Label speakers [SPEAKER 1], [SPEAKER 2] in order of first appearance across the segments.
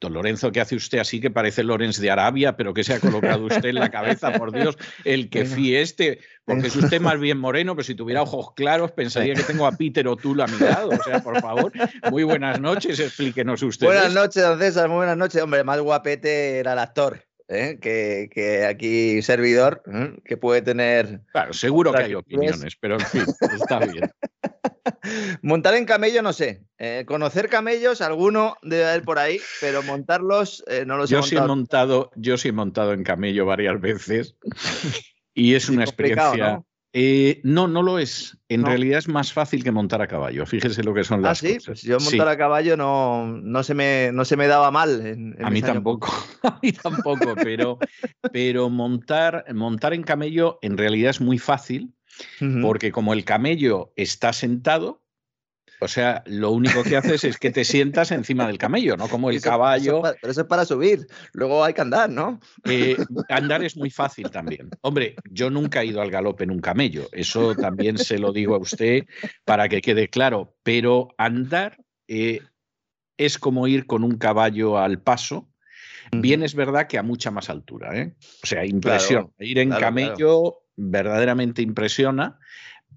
[SPEAKER 1] Don Lorenzo, ¿qué hace usted así que parece Lorenz de Arabia, pero que se ha colocado usted en la cabeza, por Dios, el que fíe este? Porque es usted más bien moreno, pero si tuviera ojos claros pensaría que tengo a Peter O'Toole a mi lado. O sea, por favor, muy buenas noches, explíquenos usted.
[SPEAKER 2] Buenas noches, don César, muy buenas noches. Hombre, más guapete era el actor. ¿eh? Que, aquí servidor, ¿eh? que puede tener...
[SPEAKER 1] Claro, seguro que hay opiniones, pero en fin, está bien.
[SPEAKER 2] Montar en camello, no sé. Eh, conocer camellos, alguno debe haber por ahí, pero montarlos no los
[SPEAKER 1] yo
[SPEAKER 2] he
[SPEAKER 1] Sí he montado. Yo sí he montado en camello varias veces y es una experiencia... ¿no? Eh, no, no lo es. En realidad es más fácil que montar a caballo. Fíjese lo que son
[SPEAKER 2] ¿Ah,
[SPEAKER 1] las
[SPEAKER 2] sí?
[SPEAKER 1] cosas.
[SPEAKER 2] Pues yo montar a caballo no, no, se me, no se me daba mal. En, en
[SPEAKER 1] a mí tampoco, a mí tampoco, pero, pero montar, montar en camello en realidad es muy fácil uh -huh. porque como el camello está sentado, o sea, lo único que haces es que te sientas encima del camello, ¿no? Como el
[SPEAKER 2] eso,
[SPEAKER 1] caballo.
[SPEAKER 2] Eso, pero eso es para subir, luego hay que andar, ¿no?
[SPEAKER 1] Eh, andar es muy fácil también. Hombre, yo nunca he ido al galope en un camello, eso también se lo digo a usted para que quede claro, pero andar eh, es como ir con un caballo al paso. Bien es verdad que a mucha más altura, ¿eh? O sea, impresiona.
[SPEAKER 2] Claro,
[SPEAKER 1] ir en
[SPEAKER 2] claro,
[SPEAKER 1] camello
[SPEAKER 2] claro.
[SPEAKER 1] Verdaderamente impresiona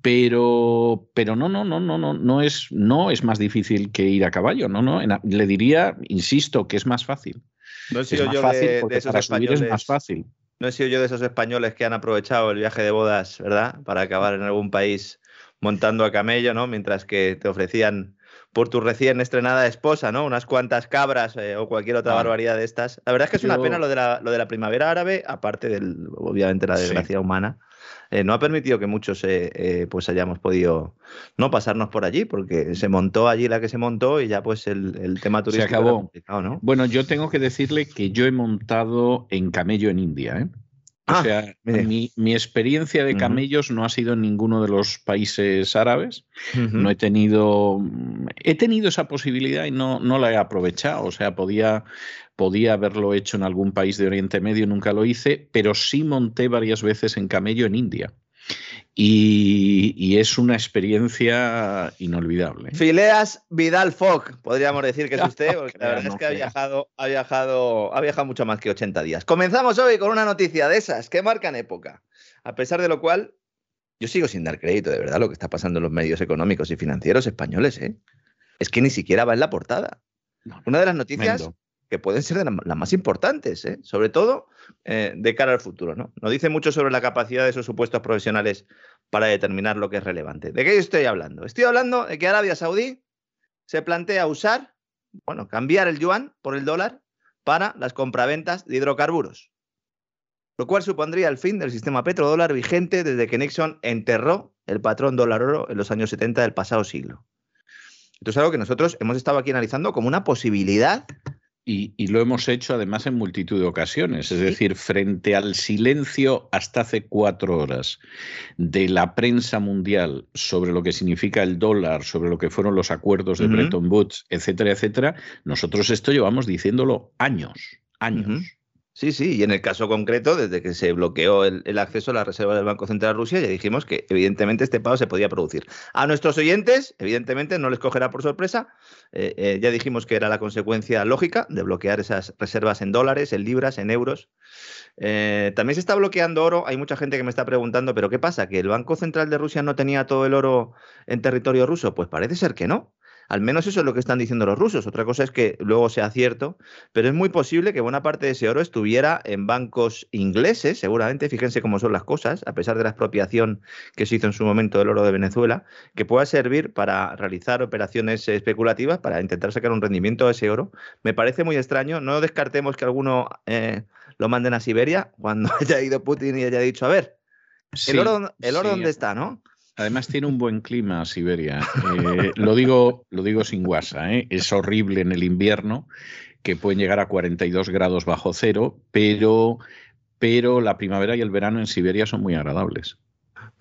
[SPEAKER 1] pero, pero no, no, no, no, no, no es, no es más difícil que ir a caballo, no, no. En, le diría, insisto, que es más fácil.
[SPEAKER 2] No he
[SPEAKER 1] es
[SPEAKER 2] sido
[SPEAKER 1] más
[SPEAKER 2] yo
[SPEAKER 1] fácil
[SPEAKER 2] de,
[SPEAKER 1] porque
[SPEAKER 2] de esos
[SPEAKER 1] para subir
[SPEAKER 2] españoles.
[SPEAKER 1] es más fácil.
[SPEAKER 2] No he sido yo de esos españoles que han aprovechado el viaje de bodas, ¿verdad? Para acabar en algún país montando a camello, ¿no? Mientras que te ofrecían por tu recién estrenada esposa, ¿no? Unas cuantas cabras eh, o cualquier otra
[SPEAKER 1] Ah.
[SPEAKER 2] barbaridad de estas. La verdad es que es una pena lo de la, lo de la primavera árabe, aparte del, obviamente, la
[SPEAKER 1] Sí.
[SPEAKER 2] desgracia humana. Eh, no ha permitido que muchos eh, eh, pues hayamos podido no pasarnos por allí, porque se montó allí la que se montó y ya pues el, el tema turístico era
[SPEAKER 1] acabó.
[SPEAKER 2] complicado, ¿no?
[SPEAKER 1] Bueno, yo tengo que decirle que yo he montado en camello en India, ¿eh? O
[SPEAKER 2] Ah,
[SPEAKER 1] sea, mi, mi experiencia de camellos no ha sido en ninguno de los países árabes. No he tenido. He tenido esa posibilidad y no, no la he aprovechado. O sea, podía, podía haberlo hecho en algún país de Oriente Medio, nunca lo hice, pero sí monté varias veces en camello en India. Y, y es una experiencia inolvidable.
[SPEAKER 2] Fileas Vidal Fogg, podríamos decir que es usted, porque la verdad
[SPEAKER 1] no
[SPEAKER 2] es que ha viajado, ha viajado, ha viajado mucho más que 80 días. Comenzamos hoy con una noticia de esas que marcan época. A pesar de lo cual, yo sigo sin dar crédito de verdad lo que está pasando en los medios económicos y financieros españoles, ¿eh? Es que ni siquiera va en la portada. Una de las noticias. Que pueden ser de la- las más importantes, ¿eh? sobre todo eh, de cara al futuro. ¿no? Dice mucho sobre la capacidad de esos supuestos profesionales para determinar lo que es relevante. ¿De qué estoy hablando? Estoy hablando de que Arabia Saudí se plantea usar, bueno, cambiar el yuan por el dólar para las compraventas de hidrocarburos, lo cual supondría el fin del sistema petrodólar vigente desde que Nixon enterró el patrón dólar-oro en los años 70 del pasado siglo. Esto es algo que nosotros hemos estado aquí analizando como una posibilidad
[SPEAKER 1] Y, y lo hemos hecho además en multitud de ocasiones, es decir, frente al silencio hasta hace cuatro horas de la prensa mundial sobre lo que significa el dólar, sobre lo que fueron los acuerdos de. Bretton Woods, etcétera, etcétera, nosotros esto llevamos diciéndolo años, años.
[SPEAKER 2] Sí, sí, y en el caso concreto, desde que se bloqueó el, acceso a la reserva del Banco Central de Rusia, ya dijimos que evidentemente este pago se podía producir. A nuestros oyentes, evidentemente, no les cogerá por sorpresa. Eh, eh, ya dijimos que era la consecuencia lógica de bloquear esas reservas en dólares, en libras, en euros. Eh, también se está bloqueando oro. Hay mucha gente que me está preguntando, ¿pero qué pasa? ¿Que el Banco Central de Rusia no tenía todo el oro en territorio ruso? Pues parece ser que no. Al menos eso es lo que están diciendo los rusos. Otra cosa es que luego sea cierto, pero es muy posible que buena parte de ese oro estuviera en bancos ingleses, seguramente. Fíjense cómo son las cosas, a pesar de la expropiación que se hizo en su momento del oro de Venezuela, que pueda servir para realizar operaciones especulativas, para intentar sacar un rendimiento de ese oro. Me parece muy extraño. No descartemos que alguno eh, lo manden a Siberia cuando haya ido Putin y haya dicho, a ver, el oro, el oro dónde está, ¿no?
[SPEAKER 1] Además tiene un buen clima Siberia. Eh, lo, digo, lo digo sin guasa. ¿eh? Es horrible en el invierno, que pueden llegar a 42 grados bajo cero, pero, pero la primavera y el verano en Siberia son muy agradables.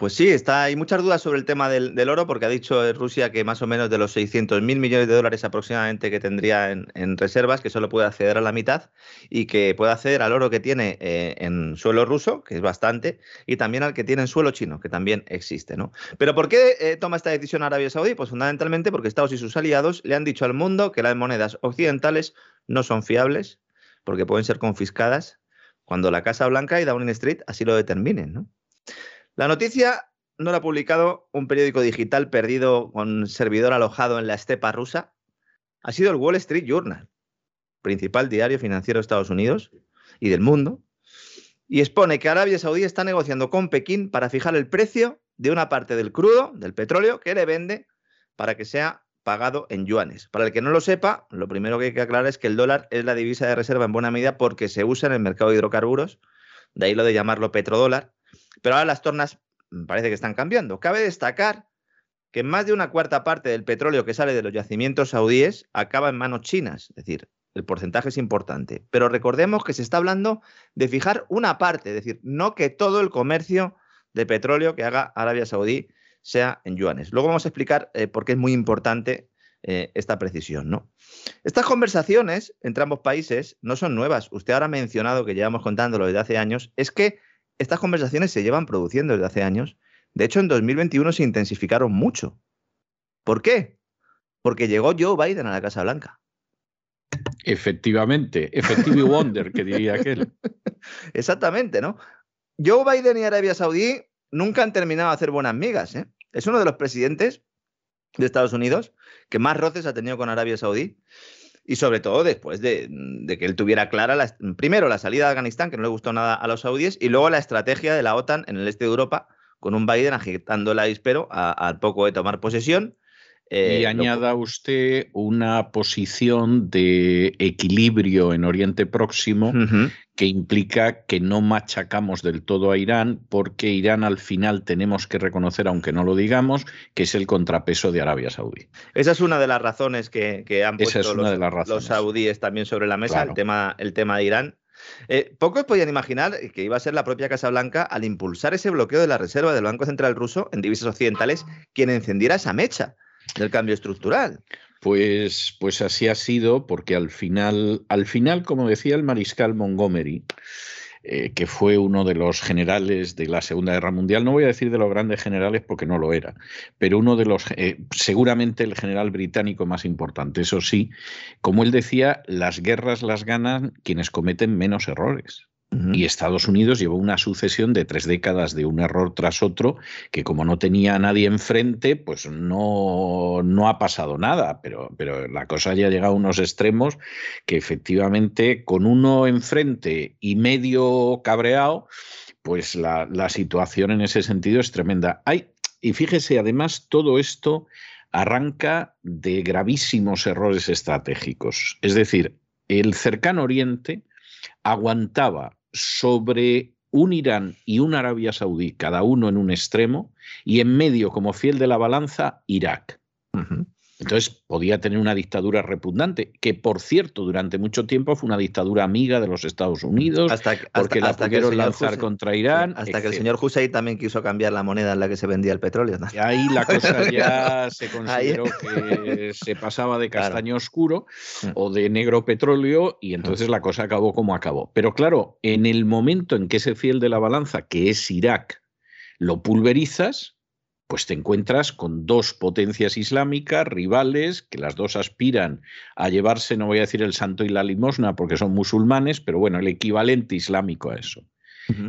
[SPEAKER 2] Pues sí, está, hay muchas dudas sobre el tema del, oro, porque ha dicho Rusia que más o menos de los 600 mil millones de dólares aproximadamente que tendría en, reservas, que solo puede acceder a la mitad y que puede acceder al oro que tiene eh, en suelo ruso, que es bastante, y también al que tiene en suelo chino, que también existe. ¿no? Pero ¿por qué eh, toma esta decisión Arabia Saudí? Pues fundamentalmente porque Estados y sus aliados le han dicho al mundo que las monedas occidentales no son fiables, porque pueden ser confiscadas cuando la Casa Blanca y Downing Street así lo determinen. ¿no? La noticia no la ha publicado un periódico digital perdido con servidor alojado en la estepa rusa. Ha sido el Wall Street Journal, principal diario financiero de Estados Unidos y del mundo, y expone que Arabia Saudí está negociando con Pekín para fijar el precio de una parte del crudo, del petróleo, que le vende para que sea pagado en yuanes. Para el que no lo sepa, lo primero que hay que aclarar es que el dólar es la divisa de reserva en buena medida porque se usa en el mercado de hidrocarburos, de ahí lo de llamarlo petrodólar, pero ahora las tornas mm, parece que están cambiando. Cabe destacar que más de una cuarta parte del petróleo que sale de los yacimientos saudíes acaba en manos chinas, es decir, el porcentaje es importante. Pero recordemos que se está hablando de fijar una parte, es decir, no que todo el comercio de petróleo que haga Arabia Saudí sea en yuanes. Luego vamos a explicar eh, por qué es muy importante eh, esta precisión. ¿no? Estas conversaciones entre ambos países no son nuevas. Usted ahora ha mencionado que llevamos contándolo desde hace años. Es que estas conversaciones se llevan produciendo desde hace años. De hecho, en 2021 se intensificaron mucho. ¿Por qué? Porque llegó Joe Biden a la Casa Blanca.
[SPEAKER 1] Efectivamente, efectivo wonder, que diría aquel.
[SPEAKER 2] Exactamente, ¿no? Joe Biden y Arabia Saudí nunca han terminado de hacer buenas migas. ¿eh? Es uno de los presidentes de Estados Unidos que más roces ha tenido con Arabia Saudí y sobre todo después de, que él tuviera clara, primero la salida de Afganistán, que no le gustó nada a los saudíes, y luego la estrategia de la OTAN en el este de Europa, con un Biden agitando la dispero al poco de tomar posesión
[SPEAKER 1] y eh, añada usted una posición de equilibrio en Oriente Próximo que implica que no machacamos del todo a Irán porque Irán al final tenemos que reconocer, aunque no lo digamos, que es el contrapeso de Arabia Saudí.
[SPEAKER 2] Esa es una de las razones que, han puesto los, saudíes también sobre la mesa, el, tema, el tema de Irán. Eh, pocos podían imaginar que iba a ser la propia Casa Blanca, al impulsar ese bloqueo de la reserva del Banco Central ruso en divisas occidentales, quien encendiera esa mecha del cambio estructural.
[SPEAKER 1] Pues, pues así ha sido, porque al final, al final, como decía el mariscal Montgomery, eh, que fue uno de los generales de la Segunda Guerra Mundial, no voy a decir de los grandes generales porque no lo era, pero uno de los, eh, seguramente el general británico más importante, eso sí, como él decía, las guerras las ganan quienes cometen menos errores. Y Estados Unidos llevó una sucesión de tres décadas de un error tras otro, que como no tenía a nadie enfrente, pues no, no ha pasado nada, pero, pero la cosa ya ha llegado a unos extremos que efectivamente con uno enfrente y medio cabreado, pues la, la situación en ese sentido es tremenda. Hay, y fíjese, además, todo esto arranca de gravísimos errores estratégicos. Es decir, el cercano oriente aguantaba sobre un Irán y una Arabia Saudí, cada uno en un extremo, y en medio, como fiel de la balanza, Irak. Entonces podía tener una dictadura repugnante, que por cierto durante mucho tiempo fue una dictadura amiga de los Estados Unidos,
[SPEAKER 2] hasta,
[SPEAKER 1] porque la pudieron lanzar contra Irán.
[SPEAKER 2] Hasta que el señor Hussein también quiso cambiar la moneda en la que se vendía el petróleo.
[SPEAKER 1] Y ahí la cosa ya se consideró que se pasaba de castaño oscuro mm. o de negro petróleo y entonces mm. la cosa acabó como acabó. Pero claro, en el momento en que ese fiel de la balanza, que es Irak, lo pulverizas, pues te encuentras con dos potencias islámicas rivales, que las dos aspiran a llevarse, no voy a decir el santo y la limosna, porque son musulmanes, pero bueno, el equivalente islámico a eso.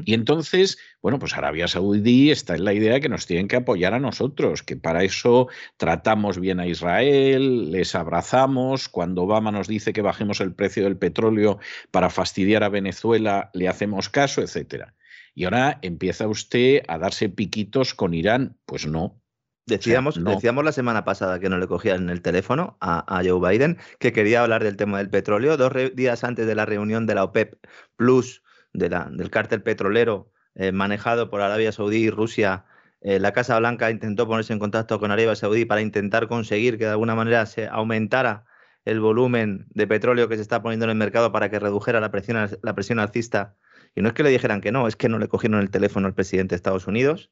[SPEAKER 1] Y entonces, bueno, pues Arabia Saudí está en la idea de que nos tienen que apoyar a nosotros, que para eso tratamos bien a Israel, les abrazamos, cuando Obama nos dice que bajemos el precio del petróleo para fastidiar a Venezuela, le hacemos caso, etcétera. Y ahora empieza usted a darse piquitos con Irán. Pues no.
[SPEAKER 2] Decíamos, decíamos la semana pasada que no le cogían el teléfono a, Joe Biden, que quería hablar del tema del petróleo. Dos días antes de la reunión de la OPEP Plus, de la, del cártel petrolero eh, manejado por Arabia Saudí y Rusia, eh, la Casa Blanca intentó ponerse en contacto con Arabia Saudí para intentar conseguir que de alguna manera se aumentara el volumen de petróleo que se está poniendo en el mercado para que redujera la presión, la presión alcista y no es que le dijeran que no, es que no le cogieron el teléfono al presidente de Estados Unidos.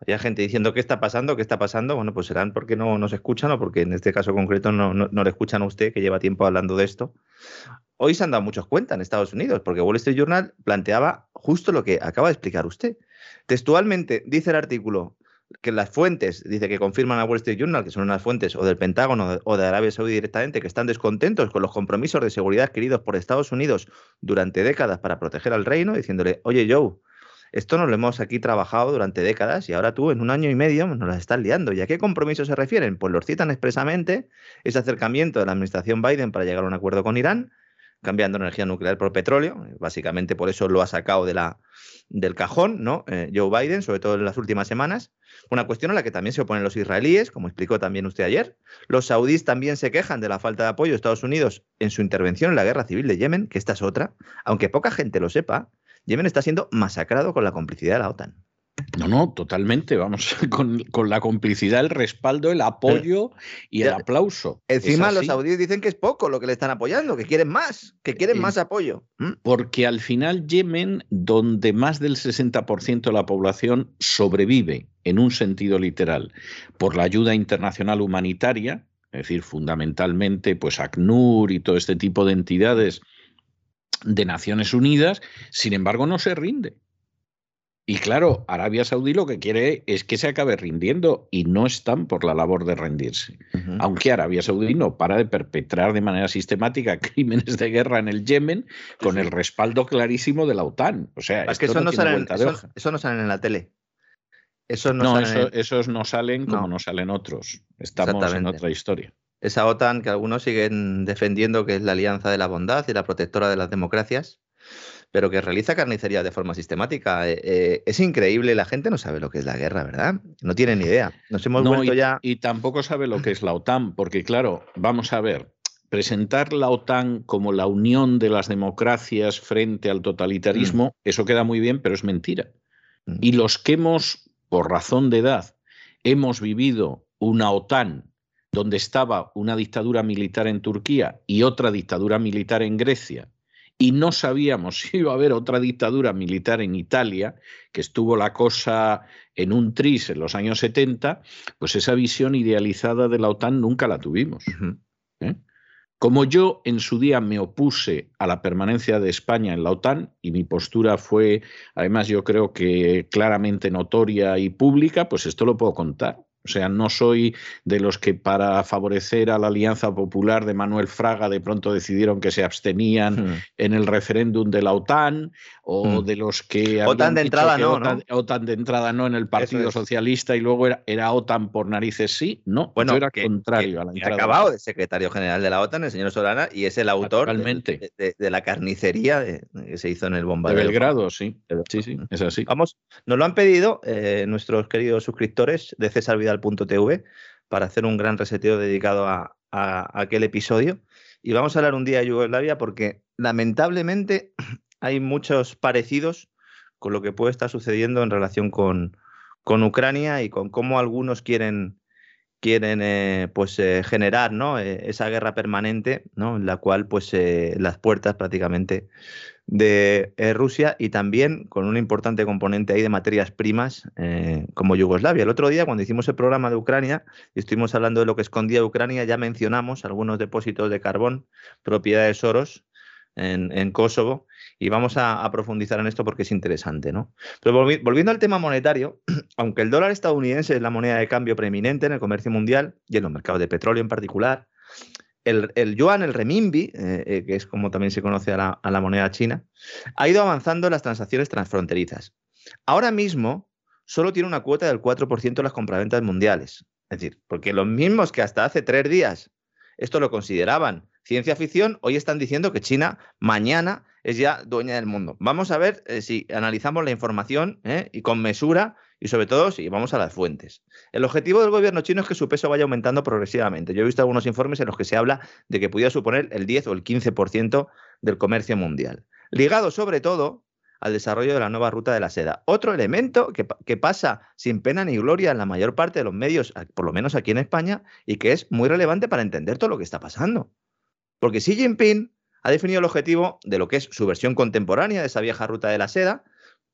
[SPEAKER 2] Había gente diciendo, ¿qué está pasando? ¿Qué está pasando? Bueno, pues serán porque no nos escuchan o porque en este caso concreto no, no, le escuchan a usted, que lleva tiempo hablando de esto. Hoy se han dado muchos cuenta en Estados Unidos, porque Wall Street Journal planteaba justo lo que acaba de explicar usted. Textualmente dice el artículo, que las fuentes, dice que confirman a Wall Street Journal, que son unas fuentes o del Pentágono o de Arabia Saudí directamente, que están descontentos con los compromisos de seguridad adquiridos por Estados Unidos durante décadas para proteger al reino, diciéndole, oye Joe, esto nos lo hemos aquí trabajado durante décadas y ahora tú en un año y medio nos las estás liando. ¿Y a qué compromisos se refieren? Pues los citan expresamente ese acercamiento de la administración Biden para llegar a un acuerdo con Irán, cambiando energía nuclear por petróleo. Básicamente por eso lo ha sacado de la, del cajón, ¿no? Eh, Joe Biden, sobre todo en las últimas semanas. Una cuestión a la que también se oponen los israelíes, como explicó también usted ayer. Los saudíes también se quejan de la falta de apoyo de Estados Unidos en su intervención en la guerra civil de Yemen, que esta es otra. Aunque poca gente lo sepa, Yemen está siendo masacrado con la complicidad de la OTAN.
[SPEAKER 1] No, no, totalmente. Vamos, con, la complicidad, el respaldo, el apoyo y el aplauso.
[SPEAKER 2] Encima los saudíes dicen que es poco lo que le están apoyando, que quieren más, que quieren más apoyo.
[SPEAKER 1] ¿Mm? Porque al final Yemen, donde más del 60% de la población sobrevive en un sentido literal por la ayuda internacional humanitaria, es decir, fundamentalmente pues ACNUR y todo este tipo de entidades de Naciones Unidas, sin embargo no se rinde. Y claro, Arabia Saudí lo que quiere es que se acabe rindiendo y no están por la labor de rendirse. Aunque Arabia Saudí no para de perpetrar de manera sistemática crímenes de guerra en el Yemen con el respaldo clarísimo de la OTAN. O sea,
[SPEAKER 2] es que eso no, salen, eso, no salen en la tele.
[SPEAKER 1] Eso no, esos no salen como no. salen otros. Estamos en otra historia.
[SPEAKER 2] Esa OTAN que algunos siguen defendiendo que es la alianza de la bondad y la protectora de las democracias pero que realiza carnicería de forma sistemática. Eh, eh, es increíble, la gente no sabe lo que es la guerra, ¿verdad? No tiene ni idea. Nos hemos vuelto
[SPEAKER 1] y,
[SPEAKER 2] ya.
[SPEAKER 1] Y tampoco sabe lo que es la OTAN, porque claro, vamos a ver, presentar la OTAN como la unión de las democracias frente al totalitarismo, mm. eso queda muy bien, pero es mentira. Mm. Y los que hemos, por razón de edad, hemos vivido una OTAN donde estaba una dictadura militar en Turquía y otra dictadura militar en Grecia, y no sabíamos si iba a haber otra dictadura militar en Italia, que estuvo la cosa en un tris en los años 70, pues esa visión idealizada de la OTAN nunca la tuvimos. ¿eh? Como yo en su día me opuse a la permanencia de España en la OTAN, y mi postura fue, además yo creo que claramente notoria y pública, pues esto lo puedo contar. O sea, no soy de los que para favorecer a la Alianza Popular de Manuel Fraga de pronto decidieron que se abstenían hmm. en el referéndum de la OTAN o hmm. de los que...
[SPEAKER 2] OTAN de entrada no,
[SPEAKER 1] OTAN, de entrada no en el Partido Socialista y luego era, OTAN por narices sí. No,
[SPEAKER 2] bueno,
[SPEAKER 1] yo era contrario a la entrada.
[SPEAKER 2] Ha acabado de secretario general de la OTAN, el señor Solana, y es el autor de, la carnicería que se hizo en el bombardeo.
[SPEAKER 1] De Belgrado, sí. Sí, sí, es así.
[SPEAKER 2] Vamos, nos lo han pedido eh, nuestros queridos suscriptores de César Vidal .tv para hacer un gran reseteo dedicado a, aquel episodio. Y vamos a hablar un día de Yugoslavia porque lamentablemente hay muchos parecidos con lo que puede estar sucediendo en relación con, con Ucrania y con cómo algunos quieren, quieren eh, pues eh, generar ¿no? Eh, esa guerra permanente ¿no? en la cual pues las puertas prácticamente de Rusia y también con un importante componente ahí de materias primas como Yugoslavia. El otro día cuando hicimos el programa de Ucrania y estuvimos hablando de lo que escondía Ucrania ya mencionamos algunos depósitos de carbón propiedad de Soros en, en Kosovo y vamos a, profundizar en esto porque es interesante, ¿no? Pero volviendo al tema monetario, aunque el dólar estadounidense es la moneda de cambio preeminente en el comercio mundial y en los mercados de petróleo en particular, el, yuan, el renminbi, eh, eh, que es como también se conoce a la, a la moneda china, ha ido avanzando en las transacciones transfronterizas. Ahora mismo solo tiene una cuota del 4% de las compraventas mundiales. Es decir, porque los mismos que hasta hace tres días esto lo consideraban ciencia ficción, hoy están diciendo que China mañana es ya dueña del mundo. Vamos a ver eh, si analizamos la información ¿eh? y con mesura y sobre todo si vamos a las fuentes. El objetivo del gobierno chino es que su peso vaya aumentando progresivamente. Yo he visto algunos informes en los que se habla de que pudiera suponer el 10 o el 15% del comercio mundial, ligado sobre todo al desarrollo de la nueva ruta de la seda. Otro elemento que, que, pasa sin pena ni gloria en la mayor parte de los medios, por lo menos aquí en España, y que es muy relevante para entender todo lo que está pasando. Porque Xi Jinping ha definido el objetivo de lo que es su versión contemporánea de esa vieja ruta de la seda,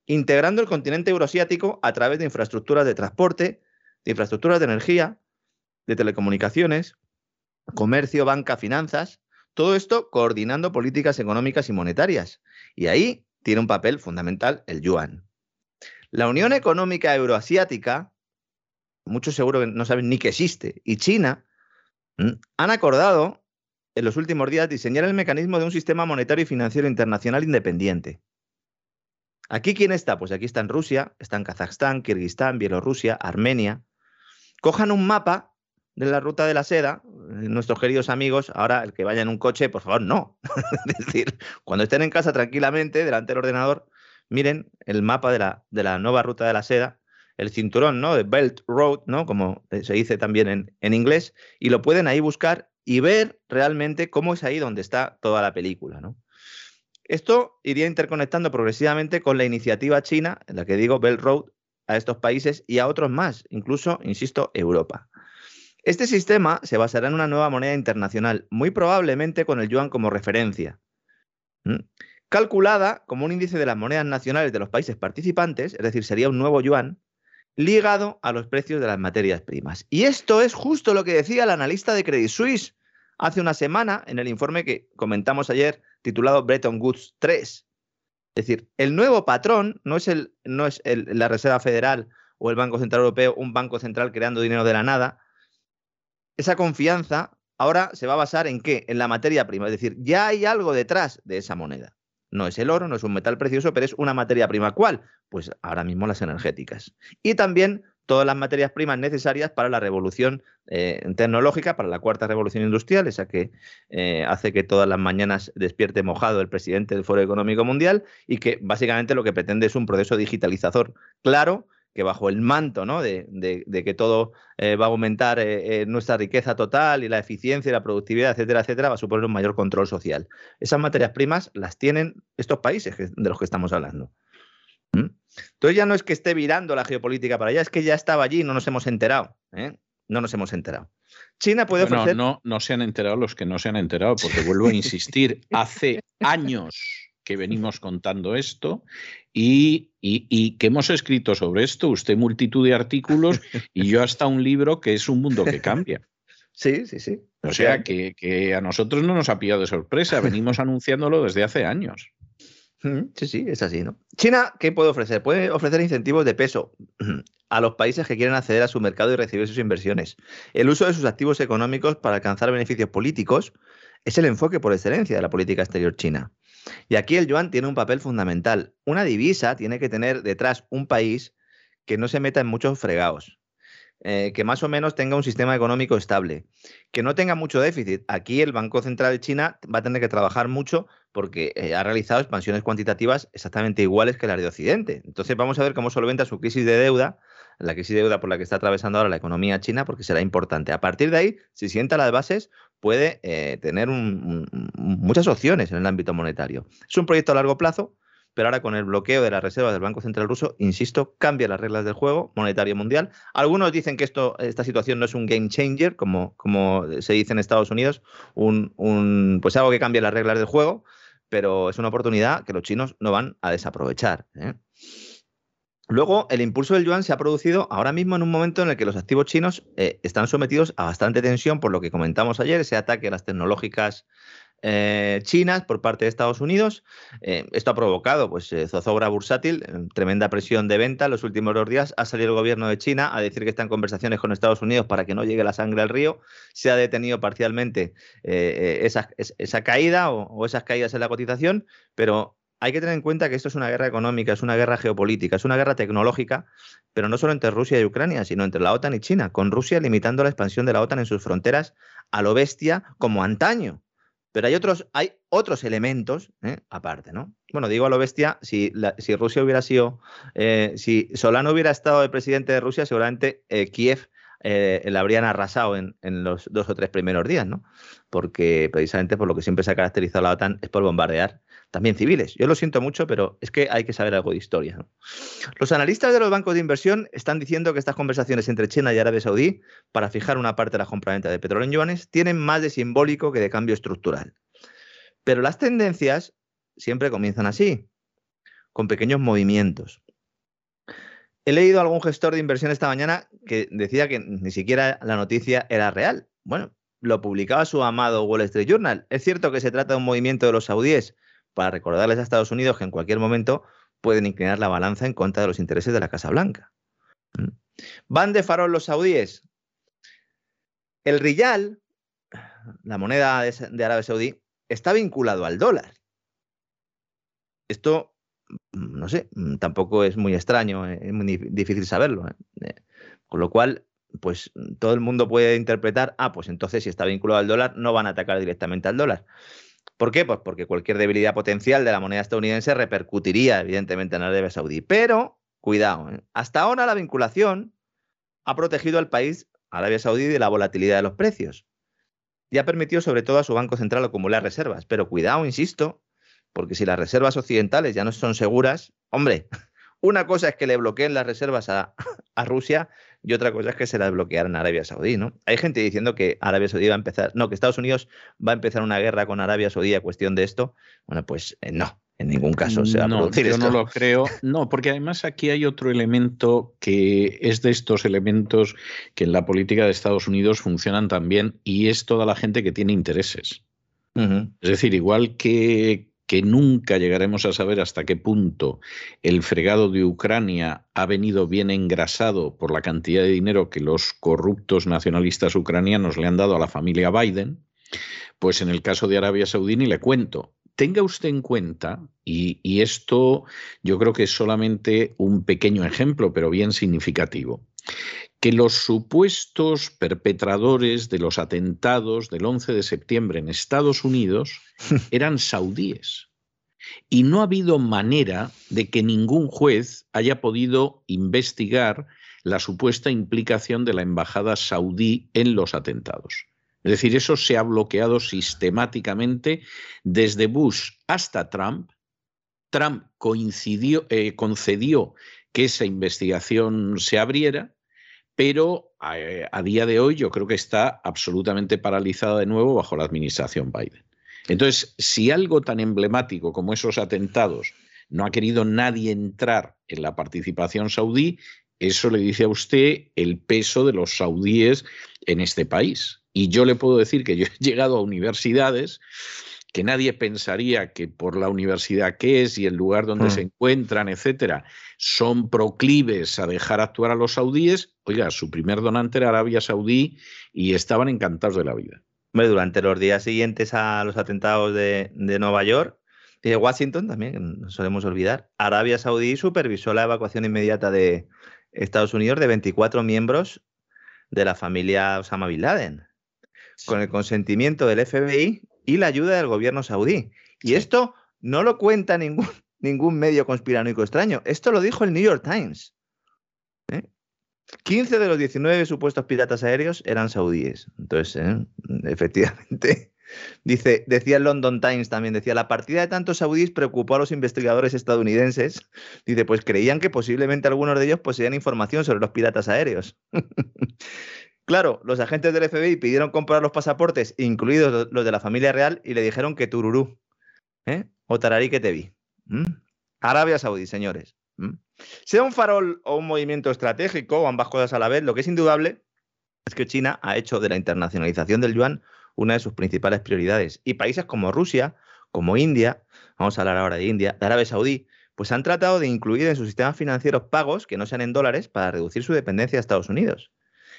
[SPEAKER 2] integrando el continente euroasiático a través de infraestructuras de transporte, de infraestructuras de energía, de telecomunicaciones, comercio, banca, finanzas, todo esto coordinando políticas económicas y monetarias. Y ahí tiene un papel fundamental el yuan. La Unión Económica Euroasiática, muchos seguro que no saben ni que existe, y China han acordado en los últimos días diseñar el mecanismo de un sistema monetario y financiero internacional independiente. ¿Aquí quién está? Pues aquí está en Rusia, está en Kazajstán, Kirguistán, Bielorrusia, Armenia. Cojan un mapa de la ruta de la seda, eh, nuestros queridos amigos, ahora el que vaya en un coche, por favor, no. es decir, cuando estén en casa tranquilamente, delante del ordenador, miren el mapa de la, de la nueva ruta de la seda, el cinturón, ¿no? De Belt Road, ¿no? Como se dice también en, en inglés, y lo pueden ahí buscar y ver realmente cómo es ahí donde está toda la película. ¿no? Esto iría interconectando progresivamente con la iniciativa china, en la que digo Belt Road, a estos países y a otros más, incluso, insisto, Europa. Este sistema se basará en una nueva moneda internacional, muy probablemente con el yuan como referencia, calculada como un índice de las monedas nacionales de los países participantes, es decir, sería un nuevo yuan, ligado a los precios de las materias primas. Y esto es justo lo que decía el analista de Credit Suisse hace una semana en el informe que comentamos ayer titulado Bretton Woods 3. Es decir, el nuevo patrón no es, el, no es la Reserva Federal o el Banco Central Europeo, un banco central creando dinero de la nada. Esa confianza ahora se va a basar en qué? En la materia prima. Es decir, ya hay algo detrás de esa moneda. No es el oro, no es un metal precioso, pero es una materia prima. ¿Cuál? Pues ahora mismo las energéticas. Y también todas las materias primas necesarias para la revolución eh, tecnológica, para la cuarta revolución industrial, esa que eh, hace que todas las mañanas despierte mojado el presidente del Foro Económico Mundial y que básicamente lo que pretende es un proceso digitalizador claro que bajo el manto ¿no? de, que todo eh, va a aumentar eh, eh, nuestra riqueza total y la eficiencia y la productividad, etcétera, etcétera, va a suponer un mayor control social. Esas materias primas las tienen estos países de los que estamos hablando. ¿Mm? Entonces ya no es que esté virando la geopolítica para allá, es que ya estaba allí y no nos hemos enterado. No nos hemos enterado. China puede ofrecer...
[SPEAKER 1] No, no se han enterado los que no se han enterado, porque vuelvo a insistir, hace años que venimos contando esto y, que hemos escrito sobre esto, usted multitud de artículos y yo hasta un libro que es un mundo que cambia.
[SPEAKER 2] Sí, sí, sí.
[SPEAKER 1] O sea, que, que a nosotros no nos ha pillado de sorpresa, venimos anunciándolo desde hace años.
[SPEAKER 2] Sí, sí, es así, ¿no? China, ¿qué puede ofrecer? Puede ofrecer incentivos de peso a los países que quieren acceder a su mercado y recibir sus inversiones. El uso de sus activos económicos para alcanzar beneficios políticos es el enfoque por excelencia de la política exterior china. Y aquí el yuan tiene un papel fundamental. Una divisa tiene que tener detrás un país que no se meta en muchos fregados, eh, que más o menos tenga un sistema económico estable, que no tenga mucho déficit. Aquí el Banco Central de China va a tener que trabajar mucho porque eh, ha realizado expansiones cuantitativas exactamente iguales que las de Occidente. Entonces vamos a ver cómo solventa su crisis de deuda, la crisis de deuda por la que está atravesando ahora la economía china, porque será importante. A partir de ahí, si sienta las bases, puede eh, tener muchas opciones en el ámbito monetario. Es un proyecto a largo plazo, pero ahora con el bloqueo de las reservas del Banco Central ruso, insisto, cambia las reglas del juego monetario mundial. Algunos dicen que esto, esta situación no es un game changer, como, como se dice en Estados Unidos, un, pues algo que cambia las reglas del juego, pero es una oportunidad que los chinos no van a desaprovechar. ¿eh? Luego, el impulso del yuan se ha producido ahora mismo en un momento en el que los activos chinos eh, están sometidos a bastante tensión por lo que comentamos ayer, ese ataque a las tecnológicas eh, chinas por parte de Estados Unidos. Eh, esto ha provocado pues, zozobra bursátil, tremenda presión de venta. En los últimos dos días ha salido el gobierno de China a decir que está en conversaciones con Estados Unidos para que no llegue la sangre al río. Se ha detenido parcialmente esa, caída o, o esas caídas en la cotización, pero hay que tener en cuenta que esto es una guerra económica, es una guerra geopolítica, es una guerra tecnológica, pero no solo entre Rusia y Ucrania, sino entre la OTAN y China, con Rusia limitando la expansión de la OTAN en sus fronteras a lo bestia como antaño. Pero hay otros, hay otros elementos ¿eh? aparte, ¿no? Bueno, digo a lo bestia, si, si Rusia hubiera sido, eh, si Solano hubiera estado el presidente de Rusia, seguramente eh, Kiev eh, la habrían arrasado en, en, los dos o tres primeros días, ¿no? Porque precisamente por lo que siempre se ha caracterizado la OTAN es por bombardear también civiles. Yo lo siento mucho, pero es que hay que saber algo de historia. Los analistas de los bancos de inversión están diciendo que estas conversaciones entre China y Arabia Saudí para fijar una parte de la compraventa de petróleo en yuanes tienen más de simbólico que de cambio estructural. Pero las tendencias siempre comienzan así, con pequeños movimientos. He leído a algún gestor de inversión esta mañana que decía que ni siquiera la noticia era real. Bueno, lo publicaba su amado Wall Street Journal. Es cierto que se trata de un movimiento de los saudíes para recordarles a Estados Unidos que en cualquier momento pueden inclinar la balanza en contra de los intereses de la Casa Blanca. ¿Mm? ¿Van de farol los saudíes? El riyal, la moneda de Arabia Saudí, está vinculado al dólar. Esto, mm, no sé, mm, tampoco es muy extraño, eh, es muy difícil saberlo. ¿eh? Eh, con lo cual, pues todo el mundo puede interpretar, ah, pues entonces si está vinculado al dólar, no van a atacar directamente al dólar. ¿Por qué? Pues porque cualquier debilidad potencial de la moneda estadounidense repercutiría evidentemente en Arabia Saudí. Pero, cuidado, ¿eh? hasta ahora la vinculación ha protegido al país, Arabia Saudí, de la volatilidad de los precios y ha permitido sobre todo a su Banco Central acumular reservas. Pero cuidado, insisto, porque si las reservas occidentales ya no son seguras, hombre, una cosa es que le bloqueen las reservas a, a Rusia y otra cosa es que se la desbloquearan en Arabia Saudí, ¿no? Hay gente diciendo que Arabia Saudí va a empezar, no, que Estados Unidos va a empezar una guerra con Arabia Saudí a cuestión de esto. Bueno, pues eh, no, en ningún caso se va
[SPEAKER 1] no,
[SPEAKER 2] a producir
[SPEAKER 1] yo
[SPEAKER 2] esto.
[SPEAKER 1] no lo creo. No, porque además aquí hay otro elemento que es de estos elementos que en la política de Estados Unidos funcionan también y es toda la gente que tiene intereses. Uh -huh. Es decir, igual que, que nunca llegaremos a saber hasta qué punto el fregado de Ucrania ha venido bien engrasado por la cantidad de dinero que los corruptos nacionalistas ucranianos le han dado a la familia Biden, pues en el caso de Arabia Saudí ni le cuento. Tenga usted en cuenta, y, y esto yo creo que es solamente un pequeño ejemplo, pero bien significativo, que los supuestos perpetradores de los atentados del 11 de septiembre en Estados Unidos eran saudíes. Y no ha habido manera de que ningún juez haya podido investigar la supuesta implicación de la embajada saudí en los atentados. Es decir, eso se ha bloqueado sistemáticamente desde Bush hasta Trump. Trump coincidió, eh, concedió que esa investigación se abriera, pero a, a, día de hoy yo creo que está absolutamente paralizada de nuevo bajo la administración Biden. Entonces, si algo tan emblemático como esos atentados no ha querido nadie entrar en la participación saudí, eso le dice a usted el peso de los saudíes en este país. Y yo le puedo decir que yo he llegado a universidades que nadie pensaría que por la universidad que es y el lugar donde mm. se encuentran, etcétera, son proclives a dejar actuar a los saudíes. Oiga, su primer donante era Arabia Saudí y estaban encantados de la vida.
[SPEAKER 2] Durante los días siguientes a los atentados de, de Nueva York y de Washington, también no solemos olvidar, Arabia Saudí supervisó la evacuación inmediata de Estados Unidos de 24 miembros de la familia Osama Bin Laden, con el consentimiento del FBI y la ayuda del gobierno saudí. Y esto no lo cuenta ningún, ningún medio conspiranoico extraño. Esto lo dijo el New York Times. ¿Eh? 15 de los 19 supuestos piratas aéreos eran saudíes. Entonces, ¿eh? efectivamente, Dice, decía el London Times también, decía, la partida de tantos saudíes preocupó a los investigadores estadounidenses. Dice, pues creían que posiblemente algunos de ellos poseían información sobre los piratas aéreos. claro, los agentes del FBI pidieron comprar los pasaportes, incluidos los de la familia real, y le dijeron que tururú. ¿eh? O tararí que te vi. Arabia Saudí, señores. Sea un farol o un movimiento estratégico, o ambas cosas a la vez, lo que es indudable es que China ha hecho de la internacionalización del yuan una de sus principales prioridades. Y países como Rusia, como India, vamos a hablar ahora de India, de Arabia Saudí, pues han tratado de incluir en sus sistemas financieros pagos que no sean en dólares para reducir su dependencia de Estados Unidos.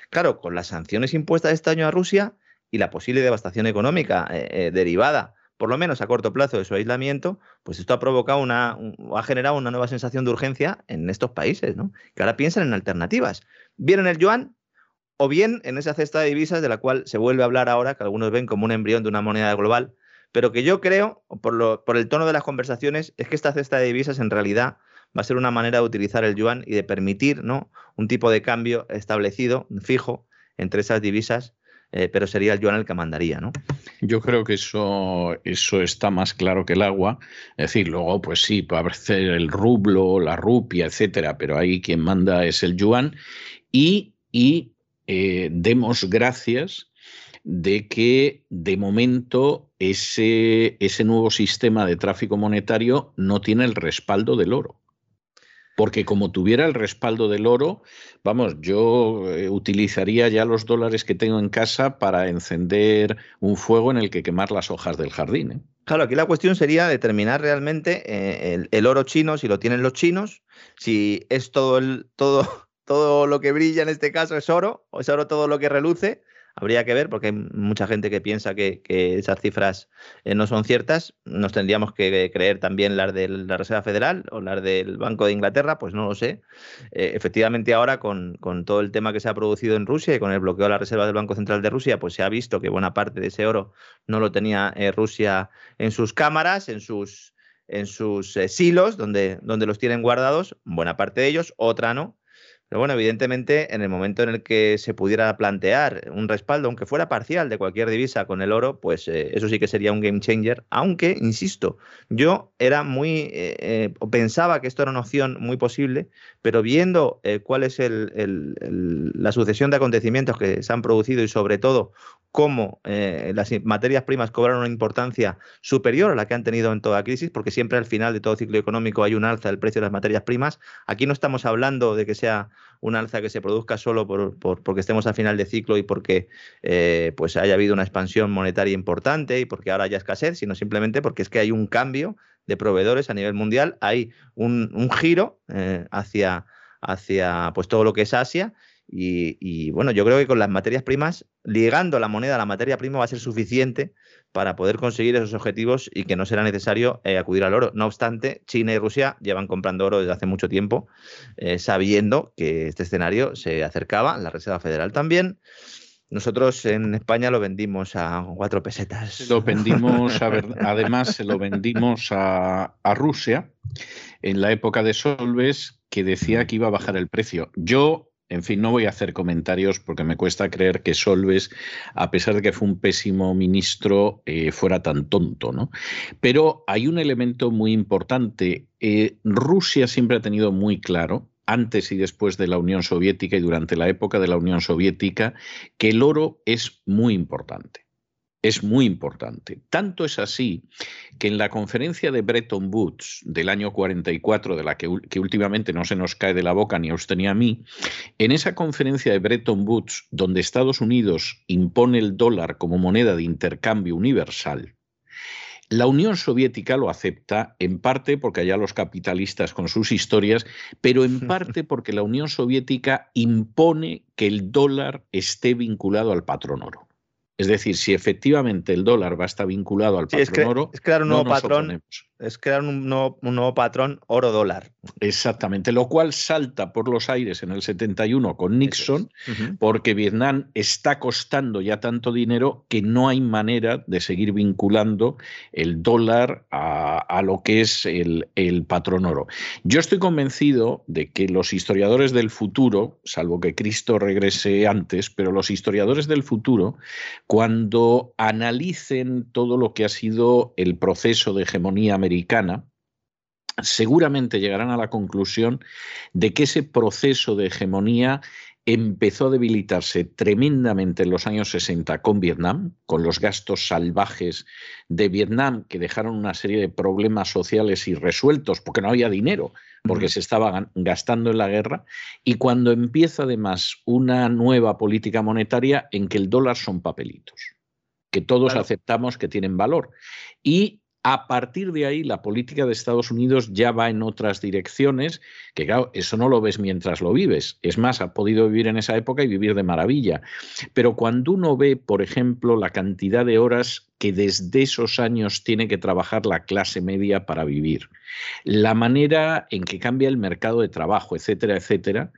[SPEAKER 2] Claro, con las sanciones impuestas este año a Rusia y la posible devastación económica eh, eh, derivada, por lo menos a corto plazo, de su aislamiento, pues esto ha provocado una, ha generado una nueva sensación de urgencia en estos países, ¿no? Que ahora piensan en alternativas. Vieron el yuan o bien en esa cesta de divisas de la cual se vuelve a hablar ahora, que algunos ven como un embrión de una moneda global, pero que yo creo, por, por el tono de las conversaciones, es que esta cesta de divisas en realidad va a ser una manera de utilizar el yuan y de permitir ¿no? un tipo de cambio establecido, fijo, entre esas divisas, eh, pero sería el yuan el que mandaría, ¿no?
[SPEAKER 1] Yo creo que eso, eso está más claro que el agua. Es decir, luego, pues sí, puede ser el rublo, la rupia, etcétera, pero ahí quien manda es el yuan. Y, y eh, demos gracias de que de momento ese, ese nuevo sistema de tráfico monetario no tiene el respaldo del oro. Porque como tuviera el respaldo del oro, vamos, yo eh, utilizaría ya los dólares que tengo en casa para encender un fuego en el que quemar las hojas del jardín. ¿eh?
[SPEAKER 2] Claro, aquí la cuestión sería determinar realmente el, el, oro chino, si lo tienen los chinos, si es todo el, todo, todo lo que brilla en este caso es oro, o es oro todo lo que reluce. Habría que ver, porque hay mucha gente que piensa que, esas cifras eh, no son ciertas. Nos tendríamos que creer también las de la Reserva Federal o las del Banco de Inglaterra, pues no lo sé. Eh, efectivamente, ahora con, todo el tema que se ha producido en Rusia y con el bloqueo de la Reserva del Banco Central de Rusia, pues se ha visto que buena parte de ese oro no lo tenía eh, Rusia en sus cámaras, en sus, en sus silos, donde, donde los tienen guardados, buena parte de ellos, otra no. Pero bueno, evidentemente, en el momento en el que se pudiera plantear un respaldo, aunque fuera parcial, de cualquier divisa con el oro, pues eh, eso sí que sería un game changer. Aunque, insisto, yo era muy. Eh, eh, pensaba que esto era una opción muy posible, pero viendo cuál es la sucesión de acontecimientos que se han producido y, sobre todo, cómo las materias primas cobran una importancia superior a la que han tenido en toda crisis, porque siempre al final de todo ciclo económico hay un alza del precio de las materias primas. Aquí no estamos hablando de que sea un alza que se produzca solo por, porque estemos a final de ciclo y porque eh, pues haya habido una expansión monetaria importante y porque ahora haya escasez, sino simplemente porque es que hay un cambio de proveedores a nivel mundial, hay un, giro eh, hacia, hacia pues todo lo que es Asia y, bueno, yo creo que con las materias primas, ligando la moneda a la materia prima va a ser suficiente para poder conseguir esos objetivos y que no será necesario eh, acudir al oro. No obstante, China y Rusia llevan comprando oro desde hace mucho tiempo, eh, sabiendo que este escenario se acercaba, la Reserva Federal también. Nosotros en España lo vendimos a cuatro pesetas.
[SPEAKER 1] Lo vendimos, a ver, además se lo vendimos a, a Rusia en la época de Solves, que decía que iba a bajar el precio. Yo en fin, no voy a hacer comentarios porque me cuesta creer que Solves, a pesar de que fue un pésimo ministro, eh, fuera tan tonto, ¿no? Pero hay un elemento muy importante. Eh, Rusia siempre ha tenido muy claro antes y después de la Unión Soviética y durante la época de la Unión Soviética, que el oro es muy importante es muy importante. Tanto es así que en la conferencia de Bretton Woods del año 44, de la que, últimamente no se nos cae de la boca ni a usted ni a mí, en esa conferencia de Bretton Woods, donde Estados Unidos impone el dólar como moneda de intercambio universal, la Unión Soviética lo acepta en parte porque allá los capitalistas con sus historias, pero en parte porque la Unión Soviética impone que el dólar esté vinculado al patrón oro. Es decir, si efectivamente el dólar va a estar vinculado al patrón oro,
[SPEAKER 2] es crear un nuevo patrón es crear un nuevo, patrón oro-dólar.
[SPEAKER 1] Exactamente, lo cual salta por los aires en el 71 con Nixon, porque Vietnam está costando ya tanto dinero que no hay manera de seguir vinculando el dólar a, lo que es el, el, patrón oro. Yo estoy convencido de que los historiadores del futuro, salvo que Cristo regrese antes, pero los historiadores del futuro, cuando analicen todo lo que ha sido el proceso de hegemonía americana, seguramente llegarán a la conclusión de que ese proceso de hegemonía empezó a debilitarse tremendamente en los años 60 con Vietnam, con los gastos salvajes de Vietnam que dejaron una serie de problemas sociales irresueltos porque no había dinero, porque se estaba gastando en la guerra, y cuando empieza además una nueva política monetaria en que el dólar son papelitos, que todos aceptamos que tienen valor. Y a partir de ahí, la política de Estados Unidos ya va en otras direcciones, que claro, eso no lo ves mientras lo vives. Es más, ha podido vivir en esa época y vivir de maravilla. Pero cuando uno ve, por ejemplo, la cantidad de horas que desde esos años tiene que trabajar la clase media para vivir, la manera en que cambia el mercado de trabajo, etcétera, etcétera,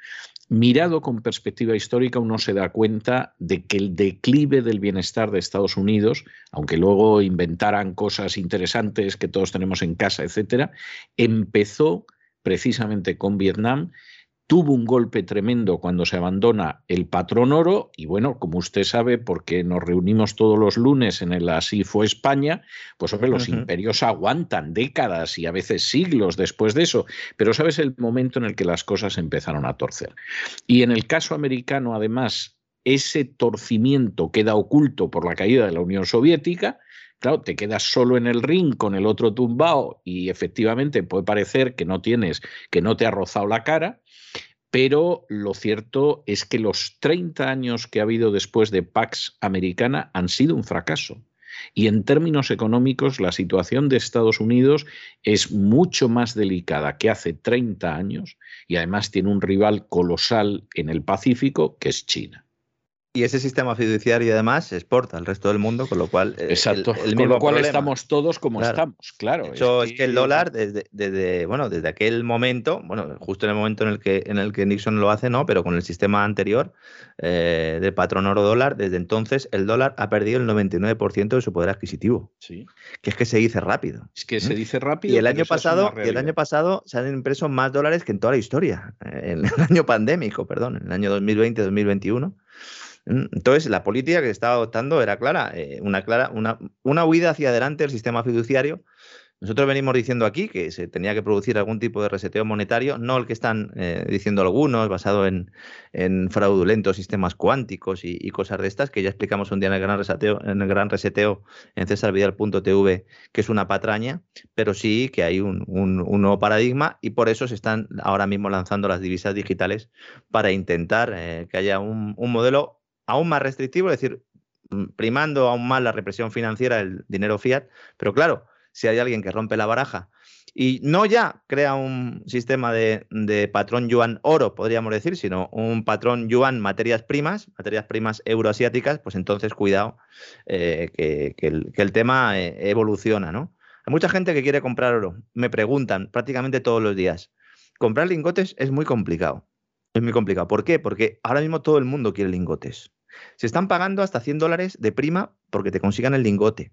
[SPEAKER 1] mirado con perspectiva histórica, uno se da cuenta de que el declive del bienestar de Estados Unidos, aunque luego inventaran cosas interesantes que todos tenemos en casa, etcétera, empezó precisamente con Vietnam tuvo un golpe tremendo cuando se abandona el patrón oro y bueno, como usted sabe, porque nos reunimos todos los lunes en el Así fue España, pues hombre, los imperios aguantan décadas y a veces siglos después de eso, pero sabes el momento en el que las cosas empezaron a torcer. Y en el caso americano, además, ese torcimiento queda oculto por la caída de la Unión Soviética, Claro, te quedas solo en el ring con el otro tumbao y efectivamente puede parecer que no tienes, que no te ha rozado la cara, pero lo cierto es que los 30 años que ha habido después de Pax Americana han sido un fracaso. Y en términos económicos, la situación de Estados Unidos es mucho más delicada que hace 30 años y además tiene un rival colosal en el Pacífico, que es China.
[SPEAKER 2] Y ese sistema fiduciario además se exporta al resto del mundo, con lo cual.
[SPEAKER 1] Eh, Exacto. El, con lo cual estamos todos como estamos, claro.
[SPEAKER 2] Eso es, que... el dólar, desde, bueno, desde aquel momento, bueno, justo en el momento en el que, en el que Nixon lo hace, no, pero con el sistema anterior eh, del patrón oro dólar, desde entonces el dólar ha perdido el 99% de su poder adquisitivo.
[SPEAKER 1] Sí.
[SPEAKER 2] Que es que se dice rápido.
[SPEAKER 1] Es que se dice rápido.
[SPEAKER 2] Y el año pasado, y el año pasado se han impreso más dólares que en toda la historia. En el año pandémico, perdón, en el año 2020-2021. Mm, entonces, la política que se estaba adoptando era clara, eh, una, clara una, una, huida hacia adelante del sistema fiduciario. Nosotros venimos diciendo aquí que se tenía que producir algún tipo de reseteo monetario, no el que están eh, diciendo algunos, basado en, en fraudulentos sistemas cuánticos y, cosas de estas, que ya explicamos un día en el gran reseteo en, el gran reseteo en cesarvidal.tv, que es una patraña, pero sí que hay un, un, nuevo paradigma y por eso se están ahora mismo lanzando las divisas digitales para intentar eh, que haya un, un modelo aún más restrictivo, es decir, mm, primando aún más la represión financiera del dinero fiat, pero claro, si hay alguien que rompe la baraja y no ya crea un sistema de, patrón yuan oro, podríamos decir, sino un patrón yuan materias primas, materias primas euroasiáticas, pues entonces cuidado eh, que, el, tema eh, evoluciona, ¿no? Hay mucha gente que quiere comprar oro. Me preguntan prácticamente todos los días. Comprar lingotes es muy complicado. Es muy complicado. ¿Por qué? Porque ahora mismo todo el mundo quiere lingotes. Se están pagando hasta 100 dólares de prima porque te consigan el lingote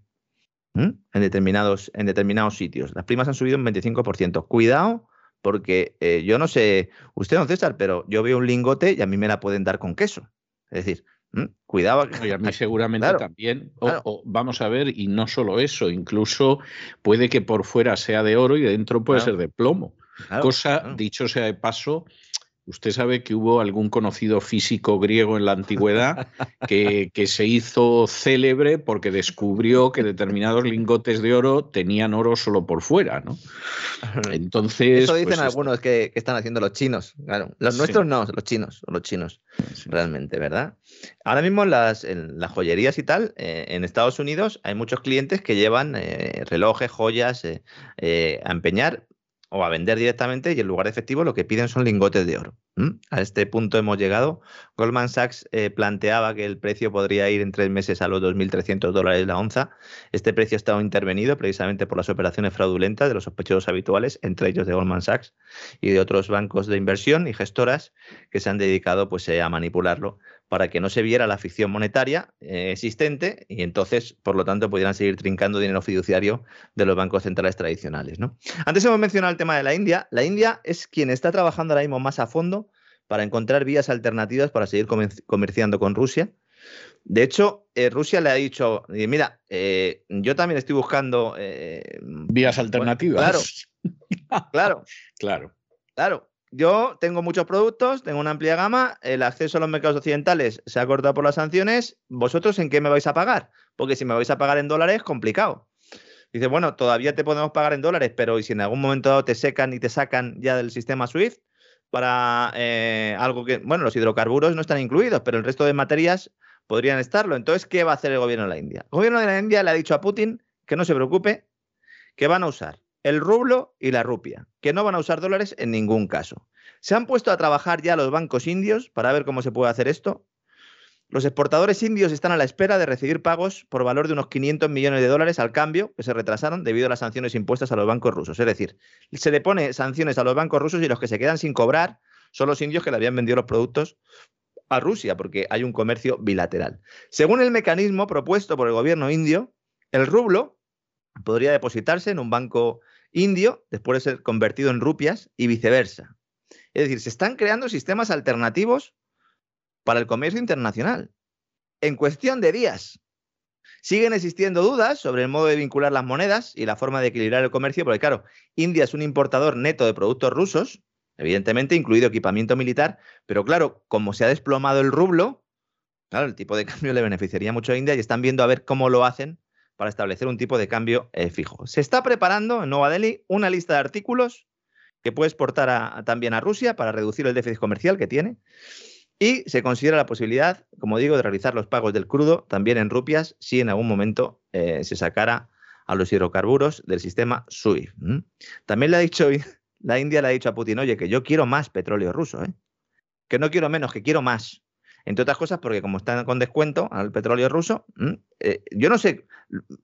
[SPEAKER 2] en, determinados, en determinados sitios. Las primas han subido un 25%. Cuidado, porque eh, yo no sé, usted, don César, pero yo veo un lingote y a mí me la pueden dar con queso. Es decir, cuidado.
[SPEAKER 1] Y a mí seguramente también. O, vamos a ver, y no solo eso, incluso puede que por fuera sea de oro y dentro puede ser de plomo. Cosa, dicho sea de paso, Usted sabe que hubo algún conocido físico griego en la antigüedad que, se hizo célebre porque descubrió que determinados lingotes de oro tenían oro solo por fuera, ¿no?
[SPEAKER 2] Entonces. Eso dicen pues algunos que, están haciendo los chinos. Claro. Los nuestros no, los chinos, los chinos, realmente, ¿verdad? Ahora mismo en las, en las joyerías y tal, eh, en Estados Unidos hay muchos clientes que llevan eh, relojes, joyas eh, a empeñar o a vender directamente y en lugar de efectivo lo que piden son lingotes de oro. A este punto hemos llegado. Goldman Sachs eh, planteaba que el precio podría ir en tres meses a los 2.300 dólares la onza. Este precio ha estado intervenido precisamente por las operaciones fraudulentas de los sospechosos habituales, entre ellos de Goldman Sachs y de otros bancos de inversión y gestoras que se han dedicado pues, eh, a manipularlo para que no se viera la ficción monetaria eh, existente y entonces, por lo tanto, pudieran seguir trincando dinero fiduciario de los bancos centrales tradicionales. ¿no? Antes hemos mencionado el tema de la India. La India es quien está trabajando ahora mismo más a fondo para encontrar vías alternativas para seguir comerciando con Rusia. De hecho, eh, Rusia le ha dicho, mira, eh, yo también estoy buscando...
[SPEAKER 1] vías alternativas.
[SPEAKER 2] claro, claro.
[SPEAKER 1] Claro.
[SPEAKER 2] Claro yo tengo muchos productos, tengo una amplia gama, el acceso a los mercados occidentales se ha cortado por las sanciones, ¿vosotros en qué me vais a pagar? Porque si me vais a pagar en dólares, complicado. Dice, bueno, todavía te podemos pagar en dólares, pero ¿y si en algún momento te secan y te sacan ya del sistema SWIFT para eh, algo que, bueno, los hidrocarburos no están incluidos, pero el resto de materias podrían estarlo. Entonces, ¿qué va a hacer el gobierno de la India? El gobierno de la India le ha dicho a Putin que no se preocupe, que van a usar el rublo y la rupia, que no van a usar dólares en ningún caso. Se han puesto a trabajar ya los bancos indios para ver cómo se puede hacer esto. Los exportadores indios están a la espera de recibir pagos por valor de unos 500 millones de dólares al cambio que se retrasaron debido a las sanciones impuestas a los bancos rusos. Es decir, se le pone sanciones a los bancos rusos y los que se quedan sin cobrar son los indios que le habían vendido los productos a Rusia, porque hay un comercio bilateral. Según el mecanismo propuesto por el gobierno indio, el rublo podría depositarse en un banco indio después de ser convertido en rupias y viceversa. Es decir, se están creando sistemas alternativos para el comercio internacional en cuestión de días. Siguen existiendo dudas sobre el modo de vincular las monedas y la forma de equilibrar el comercio, porque claro, India es un importador neto de productos rusos, evidentemente incluido equipamiento militar, pero claro, como se ha desplomado el rublo, claro, el tipo de cambio le beneficiaría mucho a India y están viendo a ver cómo lo hacen para establecer un tipo de cambio eh, fijo. Se está preparando en Nueva Delhi una lista de artículos que puede exportar también a Rusia para reducir el déficit comercial que tiene. Y se considera la posibilidad, como digo, de realizar los pagos del crudo también en rupias si en algún momento eh, se sacara a los hidrocarburos del sistema SWIFT. También le ha dicho, la India le ha dicho a Putin, oye, que yo quiero más petróleo ruso, ¿eh? que no quiero menos, que quiero más. Entre otras cosas porque como están con descuento al petróleo ruso, eh, yo no sé,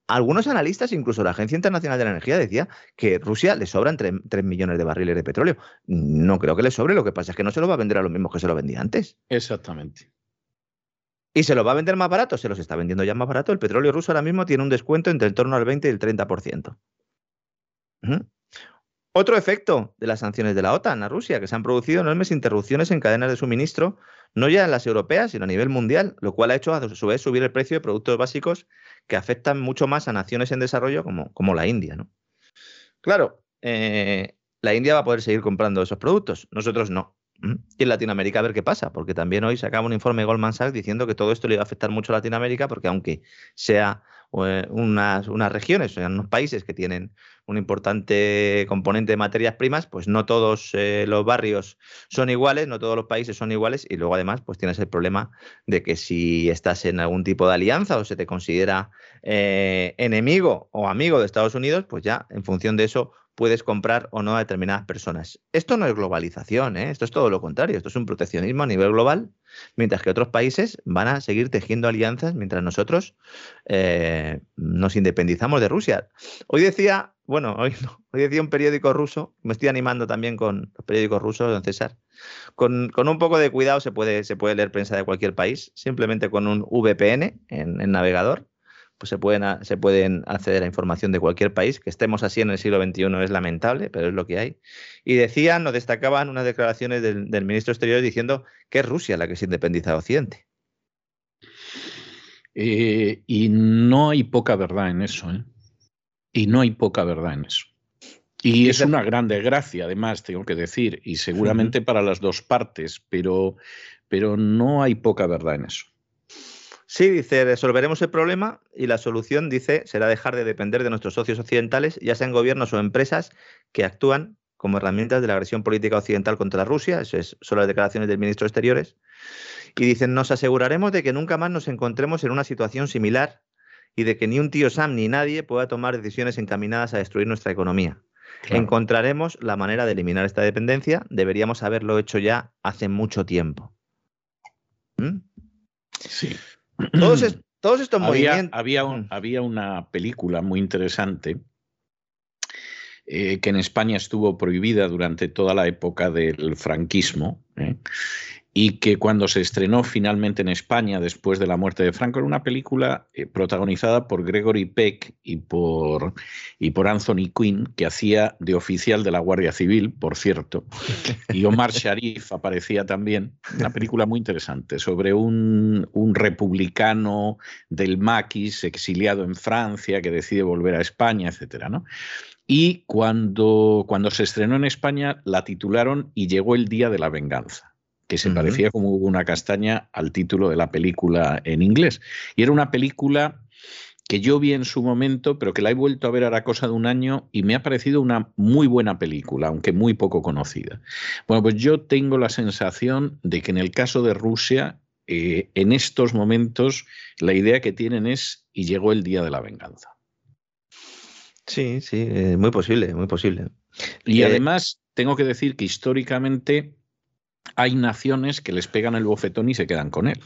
[SPEAKER 2] algunos analistas, incluso la Agencia Internacional de la Energía, decía que Rusia le sobran 3, millones de barriles de petróleo. No creo que le sobre, lo que pasa es que no se lo va a vender a los mismos que se lo vendía antes.
[SPEAKER 1] Exactamente.
[SPEAKER 2] ¿Y se lo va a vender más barato? Se los está vendiendo ya más barato. El petróleo ruso ahora mismo tiene un descuento entre el torno al 20 y el 30%. Otro efecto de las sanciones de la OTAN a Rusia, que se han producido enormes interrupciones en cadenas de suministro, no ya en las europeas, sino a nivel mundial, lo cual ha hecho a su vez subir el precio de productos básicos que afectan mucho más a naciones en desarrollo como, como la India. ¿no? Claro, eh, la India va a poder seguir comprando esos productos, nosotros no. Y en Latinoamérica a ver qué pasa, porque también hoy sacaba un informe de Goldman Sachs diciendo que todo esto le iba a afectar mucho a Latinoamérica, porque aunque sea unas, unas regiones, o unos países que tienen un importante componente de materias primas, pues no todos eh, los barrios son iguales, no todos los países son iguales y luego además pues tienes el problema de que si estás en algún tipo de alianza o se te considera eh, enemigo o amigo de Estados Unidos, pues ya en función de eso puedes comprar o no a determinadas personas. Esto no es globalización, ¿eh? esto es todo lo contrario, esto es un proteccionismo a nivel global, mientras que otros países van a seguir tejiendo alianzas mientras nosotros eh, nos independizamos de Rusia. Hoy decía, bueno, hoy, hoy decía un periódico ruso, me estoy animando también con los periódicos rusos, don César, con, un poco de cuidado se puede, se puede leer prensa de cualquier país, simplemente con un VPN en el navegador pues se pueden, se pueden acceder a información de cualquier país. Que estemos así en el siglo XXI es lamentable, pero es lo que hay. Y decían o destacaban unas declaraciones del, ministro exterior diciendo que es Rusia la que se independiza de Occidente.
[SPEAKER 1] Eh, y no hay poca verdad en eso. ¿eh? Y no hay poca verdad en eso. Y es una gran desgracia, además, tengo que decir, y seguramente para las dos partes, pero, pero no hay poca verdad en eso.
[SPEAKER 2] Sí, dice, resolveremos el problema y la solución, dice, será dejar de depender de nuestros socios occidentales, ya sean gobiernos o empresas que actúan como herramientas de la agresión política occidental contra Rusia. Esas son las declaraciones del ministro de Exteriores. Y dicen, nos aseguraremos de que nunca más nos encontremos en una situación similar y de que ni un tío Sam ni nadie pueda tomar decisiones encaminadas a destruir nuestra economía. encontraremos la manera de eliminar esta dependencia. Deberíamos haberlo hecho ya hace mucho tiempo.
[SPEAKER 1] ¿Mm? Sí.
[SPEAKER 2] Todos, todos estos
[SPEAKER 1] había,
[SPEAKER 2] movimientos.
[SPEAKER 1] Había, mm. había, una película muy interesante eh, que en España estuvo prohibida durante toda la época del franquismo. ¿eh? Y que cuando se estrenó finalmente en España después de la muerte de Franco era una película eh, protagonizada por Gregory Peck y por, y por Anthony Quinn, que hacía de oficial de la Guardia Civil, por cierto, y Omar Sharif aparecía también. Una película muy interesante sobre un, un republicano del maquis exiliado en Francia que decide volver a España, etcétera, ¿no? Y cuando, cuando se estrenó en España la titularon Y llegó el día de la venganza que se parecía como una castaña al título de la película en inglés. Y era una película que yo vi en su momento, pero que la he vuelto a ver ahora cosa de un año y me ha parecido una muy buena película, aunque muy poco conocida. Bueno, pues yo tengo la sensación de que en el caso de Rusia, eh, en estos momentos, la idea que tienen es y llegó el día de la venganza.
[SPEAKER 2] Sí, sí, eh, muy posible, muy posible.
[SPEAKER 1] Y eh, además, tengo que decir que históricamente hay naciones que les pegan el bofetón y se quedan con él.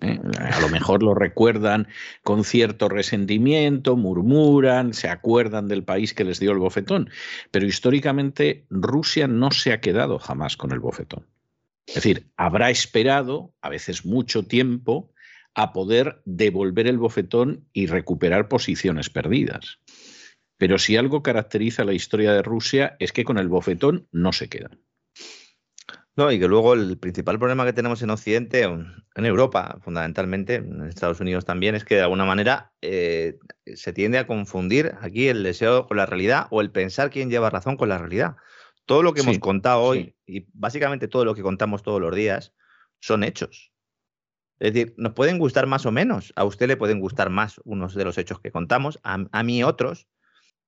[SPEAKER 1] ¿eh? A lo mejor lo recuerdan con cierto resentimiento, murmuran, se acuerdan del país que les dio el bofetón, pero históricamente Rusia no se ha quedado jamás con el bofetón. Es decir, habrá esperado, a veces mucho tiempo, a poder devolver el bofetón y recuperar posiciones perdidas. Pero si algo caracteriza la historia de Rusia es que con el bofetón no se quedan.
[SPEAKER 2] No, y que luego el principal problema que tenemos en Occidente, en Europa fundamentalmente, en Estados Unidos también, es que de alguna manera eh, se tiende a confundir aquí el deseo con la realidad o el pensar quién lleva razón con la realidad. Todo lo que hemos contado hoy y básicamente todo lo que contamos todos los días son hechos. Es decir, nos pueden gustar más o menos. A usted le pueden gustar más unos de los hechos que contamos, a mí otros,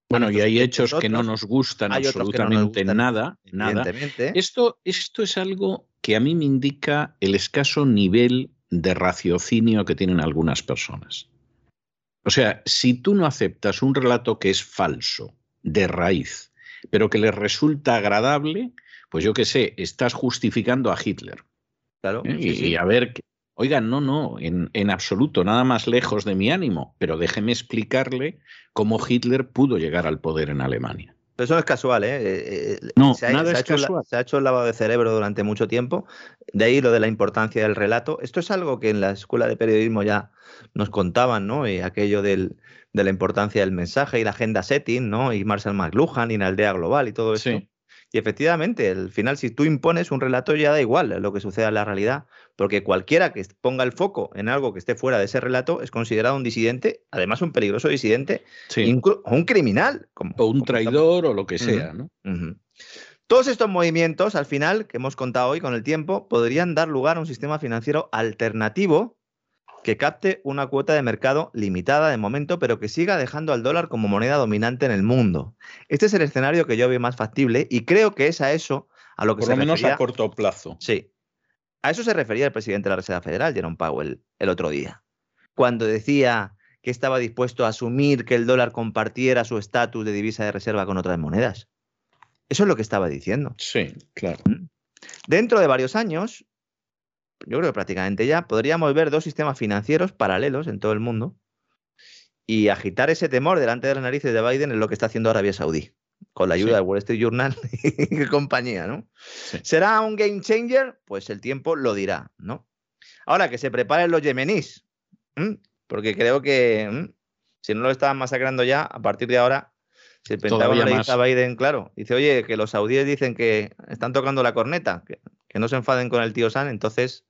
[SPEAKER 1] bueno, y hay hechos que no nos gustan absolutamente nada, nada. Esto, esto es algo que a mí me indica el escaso nivel de raciocinio que tienen algunas personas. O sea, si tú no aceptas un relato que es falso, de raíz, pero que le resulta agradable, pues yo qué sé, estás justificando a Hitler.
[SPEAKER 2] Claro.
[SPEAKER 1] ¿Eh? y, a ver, Oigan, no, no, en, en, absoluto, nada más lejos de mi ánimo, pero déjeme explicarle cómo Hitler pudo llegar al poder en Alemania.
[SPEAKER 2] eso no es casual, ¿eh? eh,
[SPEAKER 1] eh no, se ha, nada es
[SPEAKER 2] hecho,
[SPEAKER 1] casual.
[SPEAKER 2] se ha hecho el lavado de cerebro durante mucho tiempo, de ahí lo de la importancia del relato. Esto es algo que en la escuela de periodismo ya nos contaban, ¿no? Y aquello del, de la importancia del mensaje y la agenda setting, ¿no? Y Marshall McLuhan y la aldea global y todo eso. Sí. Y efectivamente, al final, si tú impones un relato, ya da igual lo que suceda en la realidad, porque cualquiera que ponga el foco en algo que esté fuera de ese relato es considerado un disidente, además un peligroso disidente, o un criminal.
[SPEAKER 1] o un traidor o lo que sea. ¿no?
[SPEAKER 2] Todos estos movimientos, al final, que hemos contado hoy con el tiempo, podrían dar lugar a un sistema financiero alternativo que capte una cuota de mercado limitada de momento, pero que siga dejando al dólar como moneda dominante en el mundo. Este es el escenario que yo veo más factible y creo que es a eso a lo que
[SPEAKER 1] Por
[SPEAKER 2] se
[SPEAKER 1] lo menos
[SPEAKER 2] refería,
[SPEAKER 1] a corto plazo.
[SPEAKER 2] Sí. A eso se refería el presidente de la Reserva Federal, Jerome Powell, el otro día, cuando decía que estaba dispuesto a asumir que el dólar compartiera su estatus de divisa de reserva con otras monedas. Eso es lo que estaba diciendo.
[SPEAKER 1] Sí, claro.
[SPEAKER 2] ¿Mm? Dentro de varios años, yo creo que prácticamente ya, podríamos ver dos sistemas financieros paralelos en todo el mundo y agitar ese temor delante de las narices de Biden es lo que está haciendo Arabia Saudí, con la ayuda de Wall Street Journal y compañía, ¿no? ¿Será un game changer? Pues el tiempo lo dirá, ¿no? Ahora, que se preparen los yemeníes, porque creo que si no lo estaban masacrando ya, a partir de ahora, si el Pentágono le dice a Biden, claro, dice, oye, que los saudíes dicen que están tocando la corneta, que, que no se enfaden con el tío San, entonces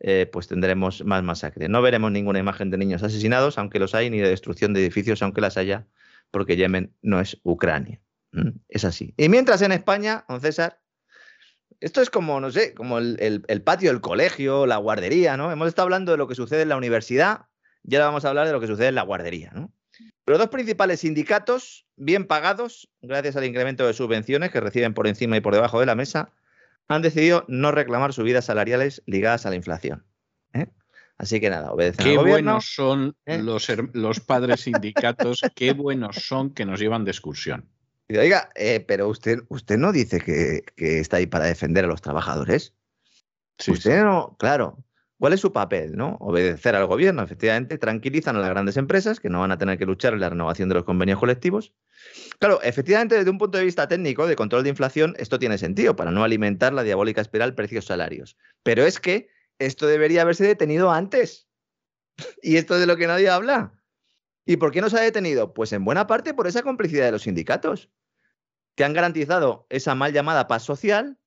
[SPEAKER 2] eh, pues tendremos más masacre. No veremos ninguna imagen de niños asesinados, aunque los hay, ni de destrucción de edificios, aunque las haya, porque Yemen no es Ucrania. ¿Mm? Es así. Y mientras en España, don César, esto es como, no sé, como el, patio del colegio, la guardería, ¿no? Hemos estado hablando de lo que sucede en la universidad, y ahora vamos a hablar de lo que sucede en la guardería, ¿no? Los dos principales sindicatos, bien pagados, gracias al incremento de subvenciones que reciben por encima y por debajo de la mesa, han decidido no reclamar subidas salariales ligadas a la inflación. ¿eh? Así que nada, obedecen
[SPEAKER 1] Qué
[SPEAKER 2] al gobierno.
[SPEAKER 1] buenos son ¿eh? los, los, padres sindicatos, qué buenos son que nos llevan de excursión.
[SPEAKER 2] Oiga, eh, pero usted, usted no dice que, está ahí para defender a los trabajadores. usted no, claro. ¿Cuál es su papel? ¿no? Obedecer al gobierno, efectivamente, tranquilizan a las grandes empresas que no van a tener que luchar en la renovación de los convenios colectivos. Claro, efectivamente, desde un punto de vista técnico de control de inflación, esto tiene sentido para no alimentar la diabólica espiral precios-salarios. Pero es que esto debería haberse detenido antes. y esto es de lo que nadie habla. ¿Y por qué no se ha detenido? Pues en buena parte por esa complicidad de los sindicatos, que han garantizado esa mal llamada paz social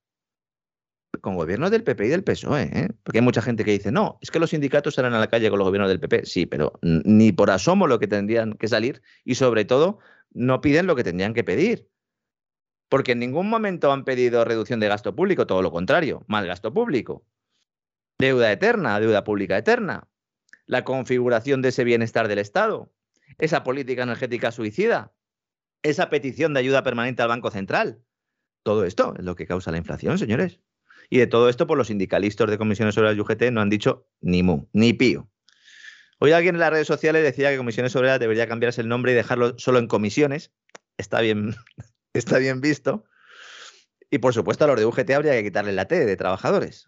[SPEAKER 2] con gobiernos del PP y del PSOE, ¿eh? porque hay mucha gente que dice, no, es que los sindicatos salen a la calle con los gobiernos del PP. Sí, pero ni por asomo lo que tendrían que salir y sobre todo no piden lo que tendrían que pedir. Porque en ningún momento han pedido reducción de gasto público, todo lo contrario, más gasto público. Deuda eterna, deuda pública eterna. La configuración de ese bienestar del Estado. Esa política energética suicida. Esa petición de ayuda permanente al Banco Central. Todo esto es lo que causa la inflación, señores. Y de todo esto, por pues, los sindicalistas de comisiones sobre la UGT no han dicho ni mu, ni pío. Hoy alguien en las redes sociales decía que Comisiones Obreras debería cambiarse el nombre y dejarlo solo en comisiones. Está bien, está bien visto. Y por supuesto a los de UGT habría que quitarle la T de trabajadores.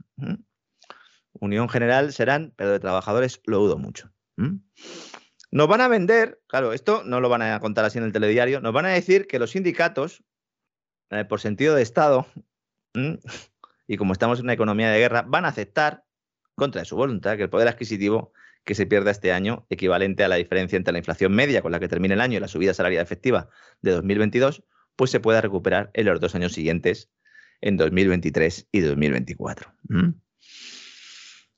[SPEAKER 2] Unión General serán, pero de trabajadores lo dudo mucho. Nos van a vender, claro, esto no lo van a contar así en el telediario, nos van a decir que los sindicatos, eh, por sentido de Estado, y como estamos en una economía de guerra, van a aceptar, contra su voluntad, que el poder adquisitivo que se pierda este año, equivalente a la diferencia entre la inflación media con la que termina el año y la subida salarial efectiva de 2022, pues se pueda recuperar en los dos años siguientes, en 2023 y 2024. ¿Mm?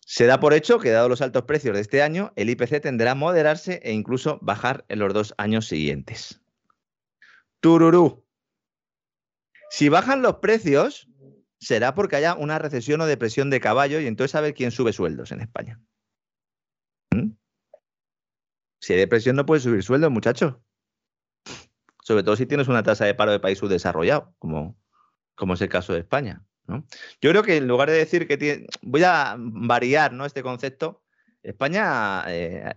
[SPEAKER 2] Se da por hecho que, dado los altos precios de este año, el IPC tendrá a moderarse e incluso bajar en los dos años siguientes. Tururú. Si bajan los precios, será porque haya una recesión o depresión de caballo y entonces a ver quién sube sueldos en España. ¿Mm? Si hay depresión no puedes subir sueldos, muchacho. Sobre todo si tienes una tasa de paro de país subdesarrollado, como es el caso de España. Yo creo que en lugar de decir que voy a variar ¿no? este concepto, España eh,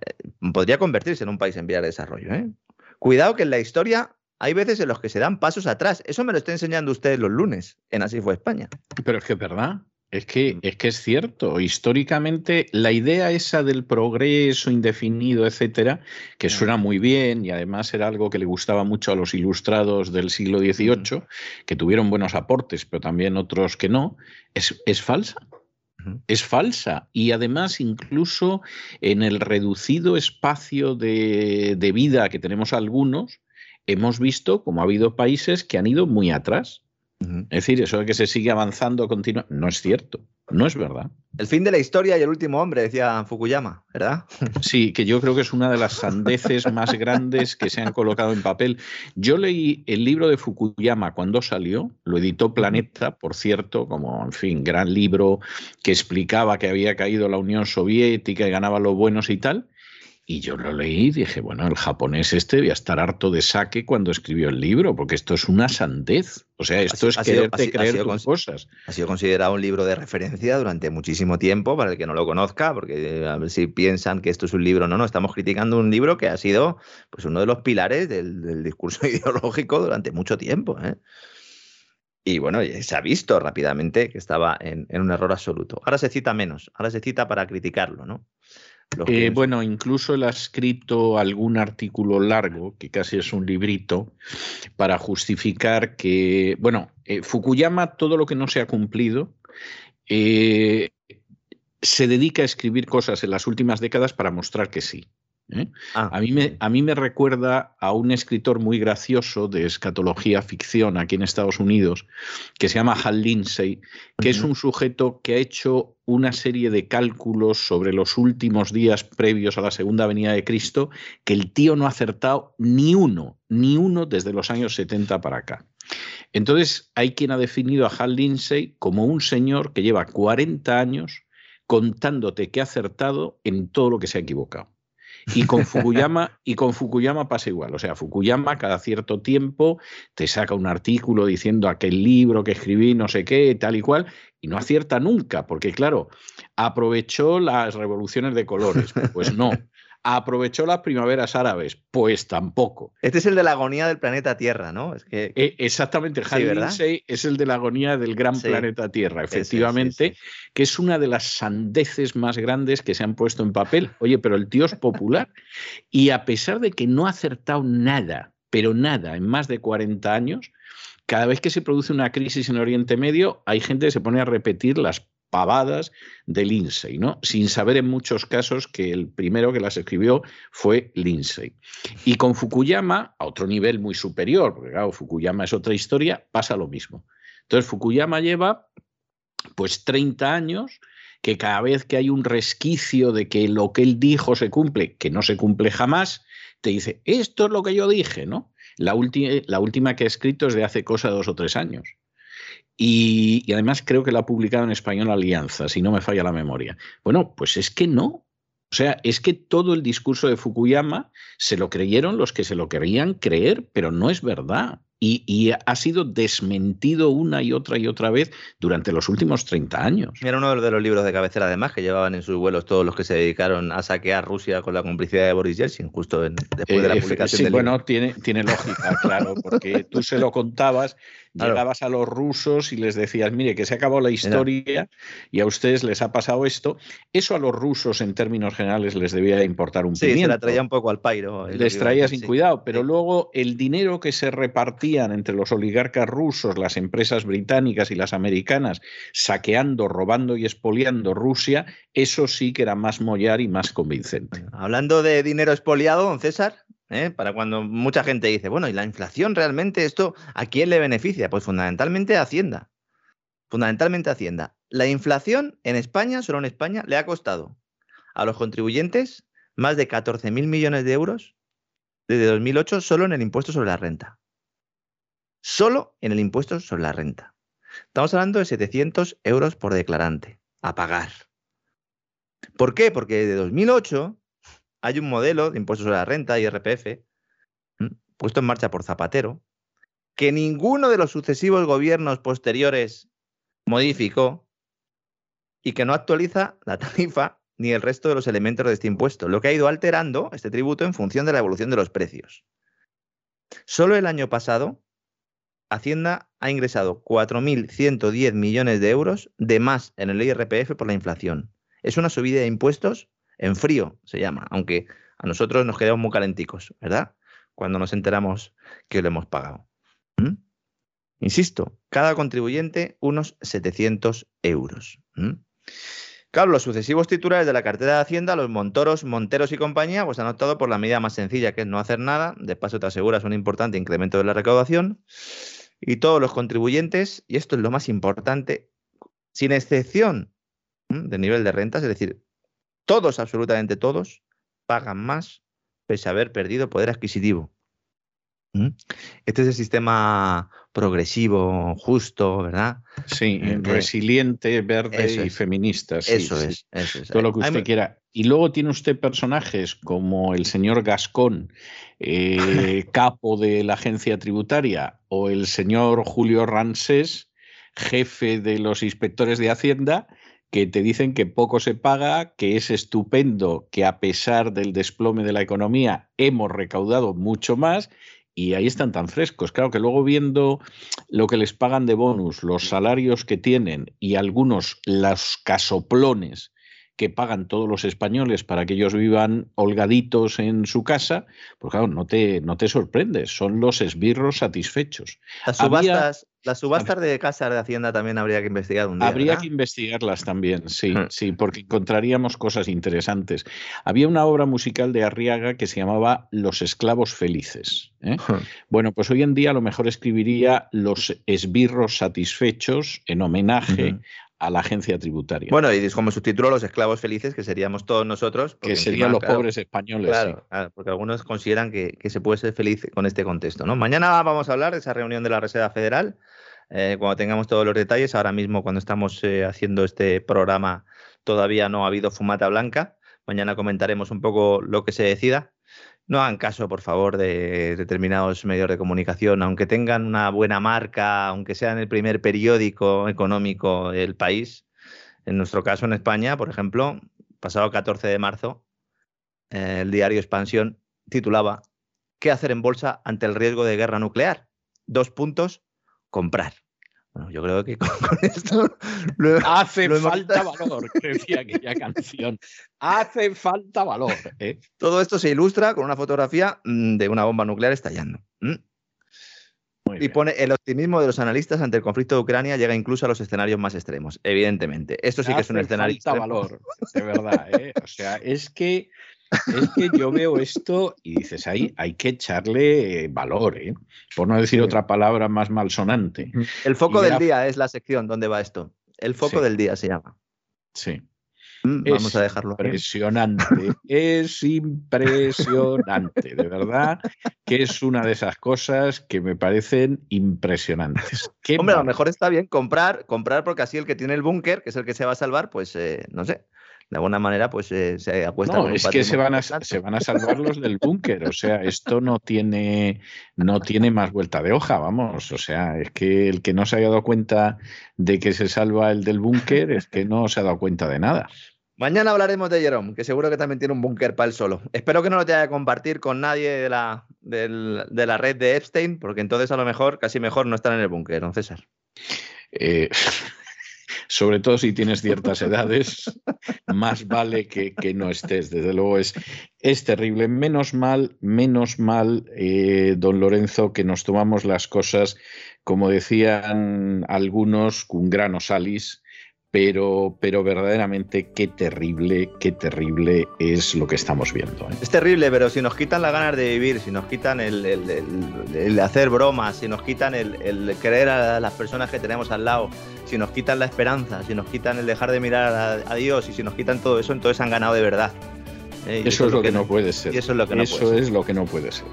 [SPEAKER 2] podría convertirse en un país en vía de desarrollo. ¿eh? Cuidado que en la historia hay veces en los que se dan pasos atrás. Eso me lo está enseñando usted los lunes en Así fue España.
[SPEAKER 1] Pero es que es verdad. Es que, mm. es que es cierto, históricamente la idea esa del progreso indefinido, etcétera, que suena muy bien y además era algo que le gustaba mucho a los ilustrados del siglo XVIII, que tuvieron buenos aportes, pero también otros que no, es, es falsa. Es falsa y además incluso en el reducido espacio de, de vida que tenemos algunos, hemos visto como ha habido países que han ido muy atrás. Es decir, eso de que se sigue avanzando continuamente, no es cierto, no es verdad.
[SPEAKER 2] El fin de la historia y el último hombre, decía Fukuyama, ¿verdad?
[SPEAKER 1] Sí, que yo creo que es una de las sandeces más grandes que se han colocado en papel. Yo leí el libro de Fukuyama cuando salió, lo editó Planeta, por cierto, como, en fin, gran libro que explicaba que había caído la Unión Soviética y ganaba los buenos y tal. Y yo lo leí y dije, bueno, el japonés este debía estar harto de saque cuando escribió el libro, porque esto es una sandez. O sea, esto es quererte creer cosas.
[SPEAKER 2] Ha sido considerado un libro de referencia durante muchísimo tiempo, para el que no lo conozca, porque a ver si piensan que esto es un libro. No, no, estamos criticando un libro que ha sido pues, uno de los pilares del, discurso ideológico durante mucho tiempo. ¿eh? Y bueno, se ha visto rápidamente que estaba en, en, un error absoluto. Ahora se cita menos, ahora se cita para criticarlo, ¿no?
[SPEAKER 1] Eh, bueno, incluso él ha escrito algún artículo largo, que casi es un librito, para justificar que, bueno, eh, Fukuyama, todo lo que no se ha cumplido, eh, se dedica a escribir cosas en las últimas décadas para mostrar que sí. ¿Eh? Ah, a, mí me, a mí me recuerda a un escritor muy gracioso de escatología ficción aquí en Estados Unidos, que se llama Hal Lindsey, que es un sujeto que ha hecho una serie de cálculos sobre los últimos días previos a la segunda venida de Cristo, que el tío no ha acertado ni uno, ni uno desde los años 70 para acá. Entonces, hay quien ha definido a Hal Lindsey como un señor que lleva 40 años contándote que ha acertado en todo lo que se ha equivocado. Y con Fukuyama, y con Fukuyama pasa igual. O sea, Fukuyama cada cierto tiempo te saca un artículo diciendo aquel libro que escribí, no sé qué, tal y cual, y no acierta nunca, porque claro, aprovechó las revoluciones de colores. Pues no. ¿Aprovechó las primaveras árabes? Pues tampoco.
[SPEAKER 2] Este es el de la agonía del planeta Tierra, ¿no? Es que...
[SPEAKER 1] E, exactamente, Hal Lindsey es el de la agonía del gran planeta Tierra, efectivamente, que es una de las sandeces más grandes que se han puesto en papel. Oye, pero el tío es popular y a pesar de que no ha acertado nada, pero nada, en más de 40 años, cada vez que se produce una crisis en Oriente Medio, hay gente que se pone a repetir las pavadas de Lindsay, ¿no? Sin saber en muchos casos que el primero que las escribió fue Lindsay. Y con Fukuyama, a otro nivel muy superior, porque claro, Fukuyama es otra historia, pasa lo mismo. Entonces, Fukuyama lleva pues 30 años que cada vez que hay un resquicio de que lo que él dijo se cumple, que no se cumple jamás, te dice, esto es lo que yo dije, ¿no? La, la última que ha escrito es de hace cosa dos o tres años. Y, además creo que la ha publicado en español Alianza, si no me falla la memoria. Bueno, pues es que no. O sea, es que todo el discurso de Fukuyama se lo creyeron los que se lo querían creer, pero no es verdad y, ha sido desmentido una y otra y otra vez durante los últimos 30 años.
[SPEAKER 2] Era uno de los libros de cabecera, además, que llevaban en sus vuelos todos los que se dedicaron a saquear Rusia con la complicidad de Boris Yeltsin, justo después de la eh, publicación
[SPEAKER 1] sí, bueno, Tiene, tiene lógica, claro, porque tú se lo contabas, llegabas a los rusos y les decías, mire, que se acabó la historia y a ustedes les ha pasado esto. Eso a los rusos, en términos generales, les debía importar un
[SPEAKER 2] sí, se la traía un poco al pairo.
[SPEAKER 1] Les traía sin cuidado, pero luego el dinero que se repartía entre los oligarcas rusos, las empresas británicas y las americanas, saqueando, robando y expoliando Rusia, eso sí que era más mollar y más convincente.
[SPEAKER 2] Hablando de dinero expoliado, don César, ¿eh? para cuando mucha gente dice, bueno, ¿y la inflación realmente esto a quién le beneficia? Pues fundamentalmente a Hacienda. Fundamentalmente a Hacienda. La inflación en España, solo en España, le ha costado a los contribuyentes más de 14.000 millones de euros desde 2008 solo en el impuesto sobre la renta solo en el impuesto sobre la renta. Estamos hablando de 700 euros por declarante a pagar. ¿Por qué? Porque desde 2008 hay un modelo de impuesto sobre la renta, IRPF, puesto en marcha por Zapatero, que ninguno de los sucesivos gobiernos posteriores modificó y que no actualiza la tarifa ni el resto de los elementos de este impuesto, lo que ha ido alterando este tributo en función de la evolución de los precios. Solo el año pasado Hacienda ha ingresado 4.110 millones de euros de más en el IRPF por la inflación. Es una subida de impuestos en frío, se llama, aunque a nosotros nos quedamos muy calenticos, ¿verdad? Cuando nos enteramos que lo hemos pagado. ¿Mm? Insisto, cada contribuyente unos 700 euros. ¿Mm? Claro, los sucesivos titulares de la cartera de Hacienda, los Montoros, Monteros y compañía, pues han optado por la medida más sencilla, que es no hacer nada. De paso, te aseguras un importante incremento de la recaudación y todos los contribuyentes, y esto es lo más importante, sin excepción de nivel de rentas, es decir, todos, absolutamente todos, pagan más pese a haber perdido poder adquisitivo. Este es el sistema progresivo, justo, ¿verdad?
[SPEAKER 1] Sí, eh, resiliente, verde y feminista.
[SPEAKER 2] eso, es,
[SPEAKER 1] Todo lo que usted quiera. Y luego tiene usted personajes como el señor Gascón, eh, capo de la agencia tributaria, o el señor Julio Ransés, jefe de los inspectores de Hacienda, que te dicen que poco se paga, que es estupendo, que a pesar del desplome de la economía hemos recaudado mucho más y ahí están tan frescos. Claro que luego viendo lo que les pagan de bonus, los salarios que tienen y algunos los casoplones que pagan todos los españoles para que ellos vivan holgaditos en su casa, pues claro, no te, no te sorprendes, son los esbirros satisfechos.
[SPEAKER 2] Las subastas, las subastas de casas de Hacienda también habría que investigar un día.
[SPEAKER 1] Habría que investigarlas también, sí, sí, porque encontraríamos cosas interesantes. Había una obra musical de Arriaga que se llamaba Los esclavos felices. ¿eh? Bueno, pues hoy en día a lo mejor escribiría Los esbirros satisfechos en homenaje a la agencia tributaria.
[SPEAKER 2] Bueno, y como subtítulo Los esclavos felices, que seríamos todos nosotros.
[SPEAKER 1] Que serían los pobres españoles.
[SPEAKER 2] Claro, porque algunos consideran que, se puede ser feliz con este contexto. ¿no? Mañana vamos a hablar de esa reunión de la Reserva Federal, eh, cuando tengamos todos los detalles. Ahora mismo, cuando estamos eh, haciendo este programa, todavía no ha habido fumata blanca. Mañana comentaremos un poco lo que se decida. No hagan caso, por favor, de determinados medios de comunicación, aunque tengan una buena marca, aunque sean el primer periódico económico del país. En nuestro caso, en España, por ejemplo, pasado 14 de marzo, eh, el diario Expansión titulaba ¿Qué hacer en bolsa ante el riesgo de guerra nuclear? Dos puntos, comprar. Bueno, yo creo que con, esto
[SPEAKER 1] hace falta valor, decía aquella canción. Hace falta valor. ¿eh?
[SPEAKER 2] Todo esto se ilustra con una fotografía mm, de una bomba nuclear estallando. y pone el optimismo de los analistas ante el conflicto de Ucrania llega incluso a los escenarios más extremos. Evidentemente, esto sí que es un escenario.
[SPEAKER 1] Falta valor, de verdad. ¿eh? O sea, es que es que yo veo esto y dices, ahí hay que echarle valor, ¿eh? por no decir otra palabra más malsonante.
[SPEAKER 2] El foco del día es la sección donde va esto. El foco del día se llama.
[SPEAKER 1] Sí.
[SPEAKER 2] Mm, vamos a dejarlo.
[SPEAKER 1] Impresionante, es impresionante, de verdad, que es una de esas cosas que me parecen impresionantes.
[SPEAKER 2] Hombre, a lo mejor está bien comprar, comprar porque así el que tiene el búnker, que es el que se va a salvar, pues eh, no sé, de alguna manera pues eh, se apuesta.
[SPEAKER 1] No, es que se van, a, se van a salvar los del búnker, o sea, esto no tiene, no tiene más vuelta de hoja, vamos, o sea, es que el que no se haya dado cuenta de que se salva el del búnker es que no se ha dado cuenta de nada.
[SPEAKER 2] Mañana hablaremos de Jerome, que seguro que también tiene un búnker para él solo. Espero que no lo tenga que compartir con nadie de la, de la red de Epstein, porque entonces a lo mejor, casi mejor no estar en el búnker, don César.
[SPEAKER 1] Eh, sobre todo si tienes ciertas edades, más vale que, no estés. Desde luego es, es terrible. Menos mal, menos mal, eh, don Lorenzo, que nos tomamos las cosas, como decían algunos, con grano salis pero, pero verdaderamente qué terrible, qué terrible es lo que estamos viendo. ¿eh?
[SPEAKER 2] Es terrible, pero si nos quitan las ganas de vivir, si nos quitan el, el, hacer bromas, si nos quitan el, creer a las personas que tenemos al lado, si nos quitan la esperanza, si nos quitan el dejar de mirar a, Dios y si nos quitan todo eso, entonces han ganado de verdad.
[SPEAKER 1] ¿eh? Eso, es lo que, no puede ser.
[SPEAKER 2] eso es lo que no
[SPEAKER 1] eso es lo que no puede ser.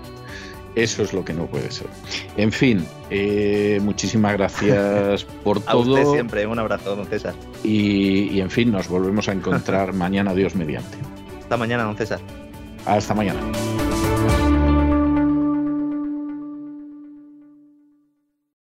[SPEAKER 1] Eso es lo que no puede ser. En fin, eh, muchísimas gracias por todo.
[SPEAKER 2] A usted siempre, un abrazo, don César.
[SPEAKER 1] Y, y en fin, nos volvemos a encontrar mañana, Dios mediante.
[SPEAKER 2] Hasta mañana, don César.
[SPEAKER 1] Hasta mañana.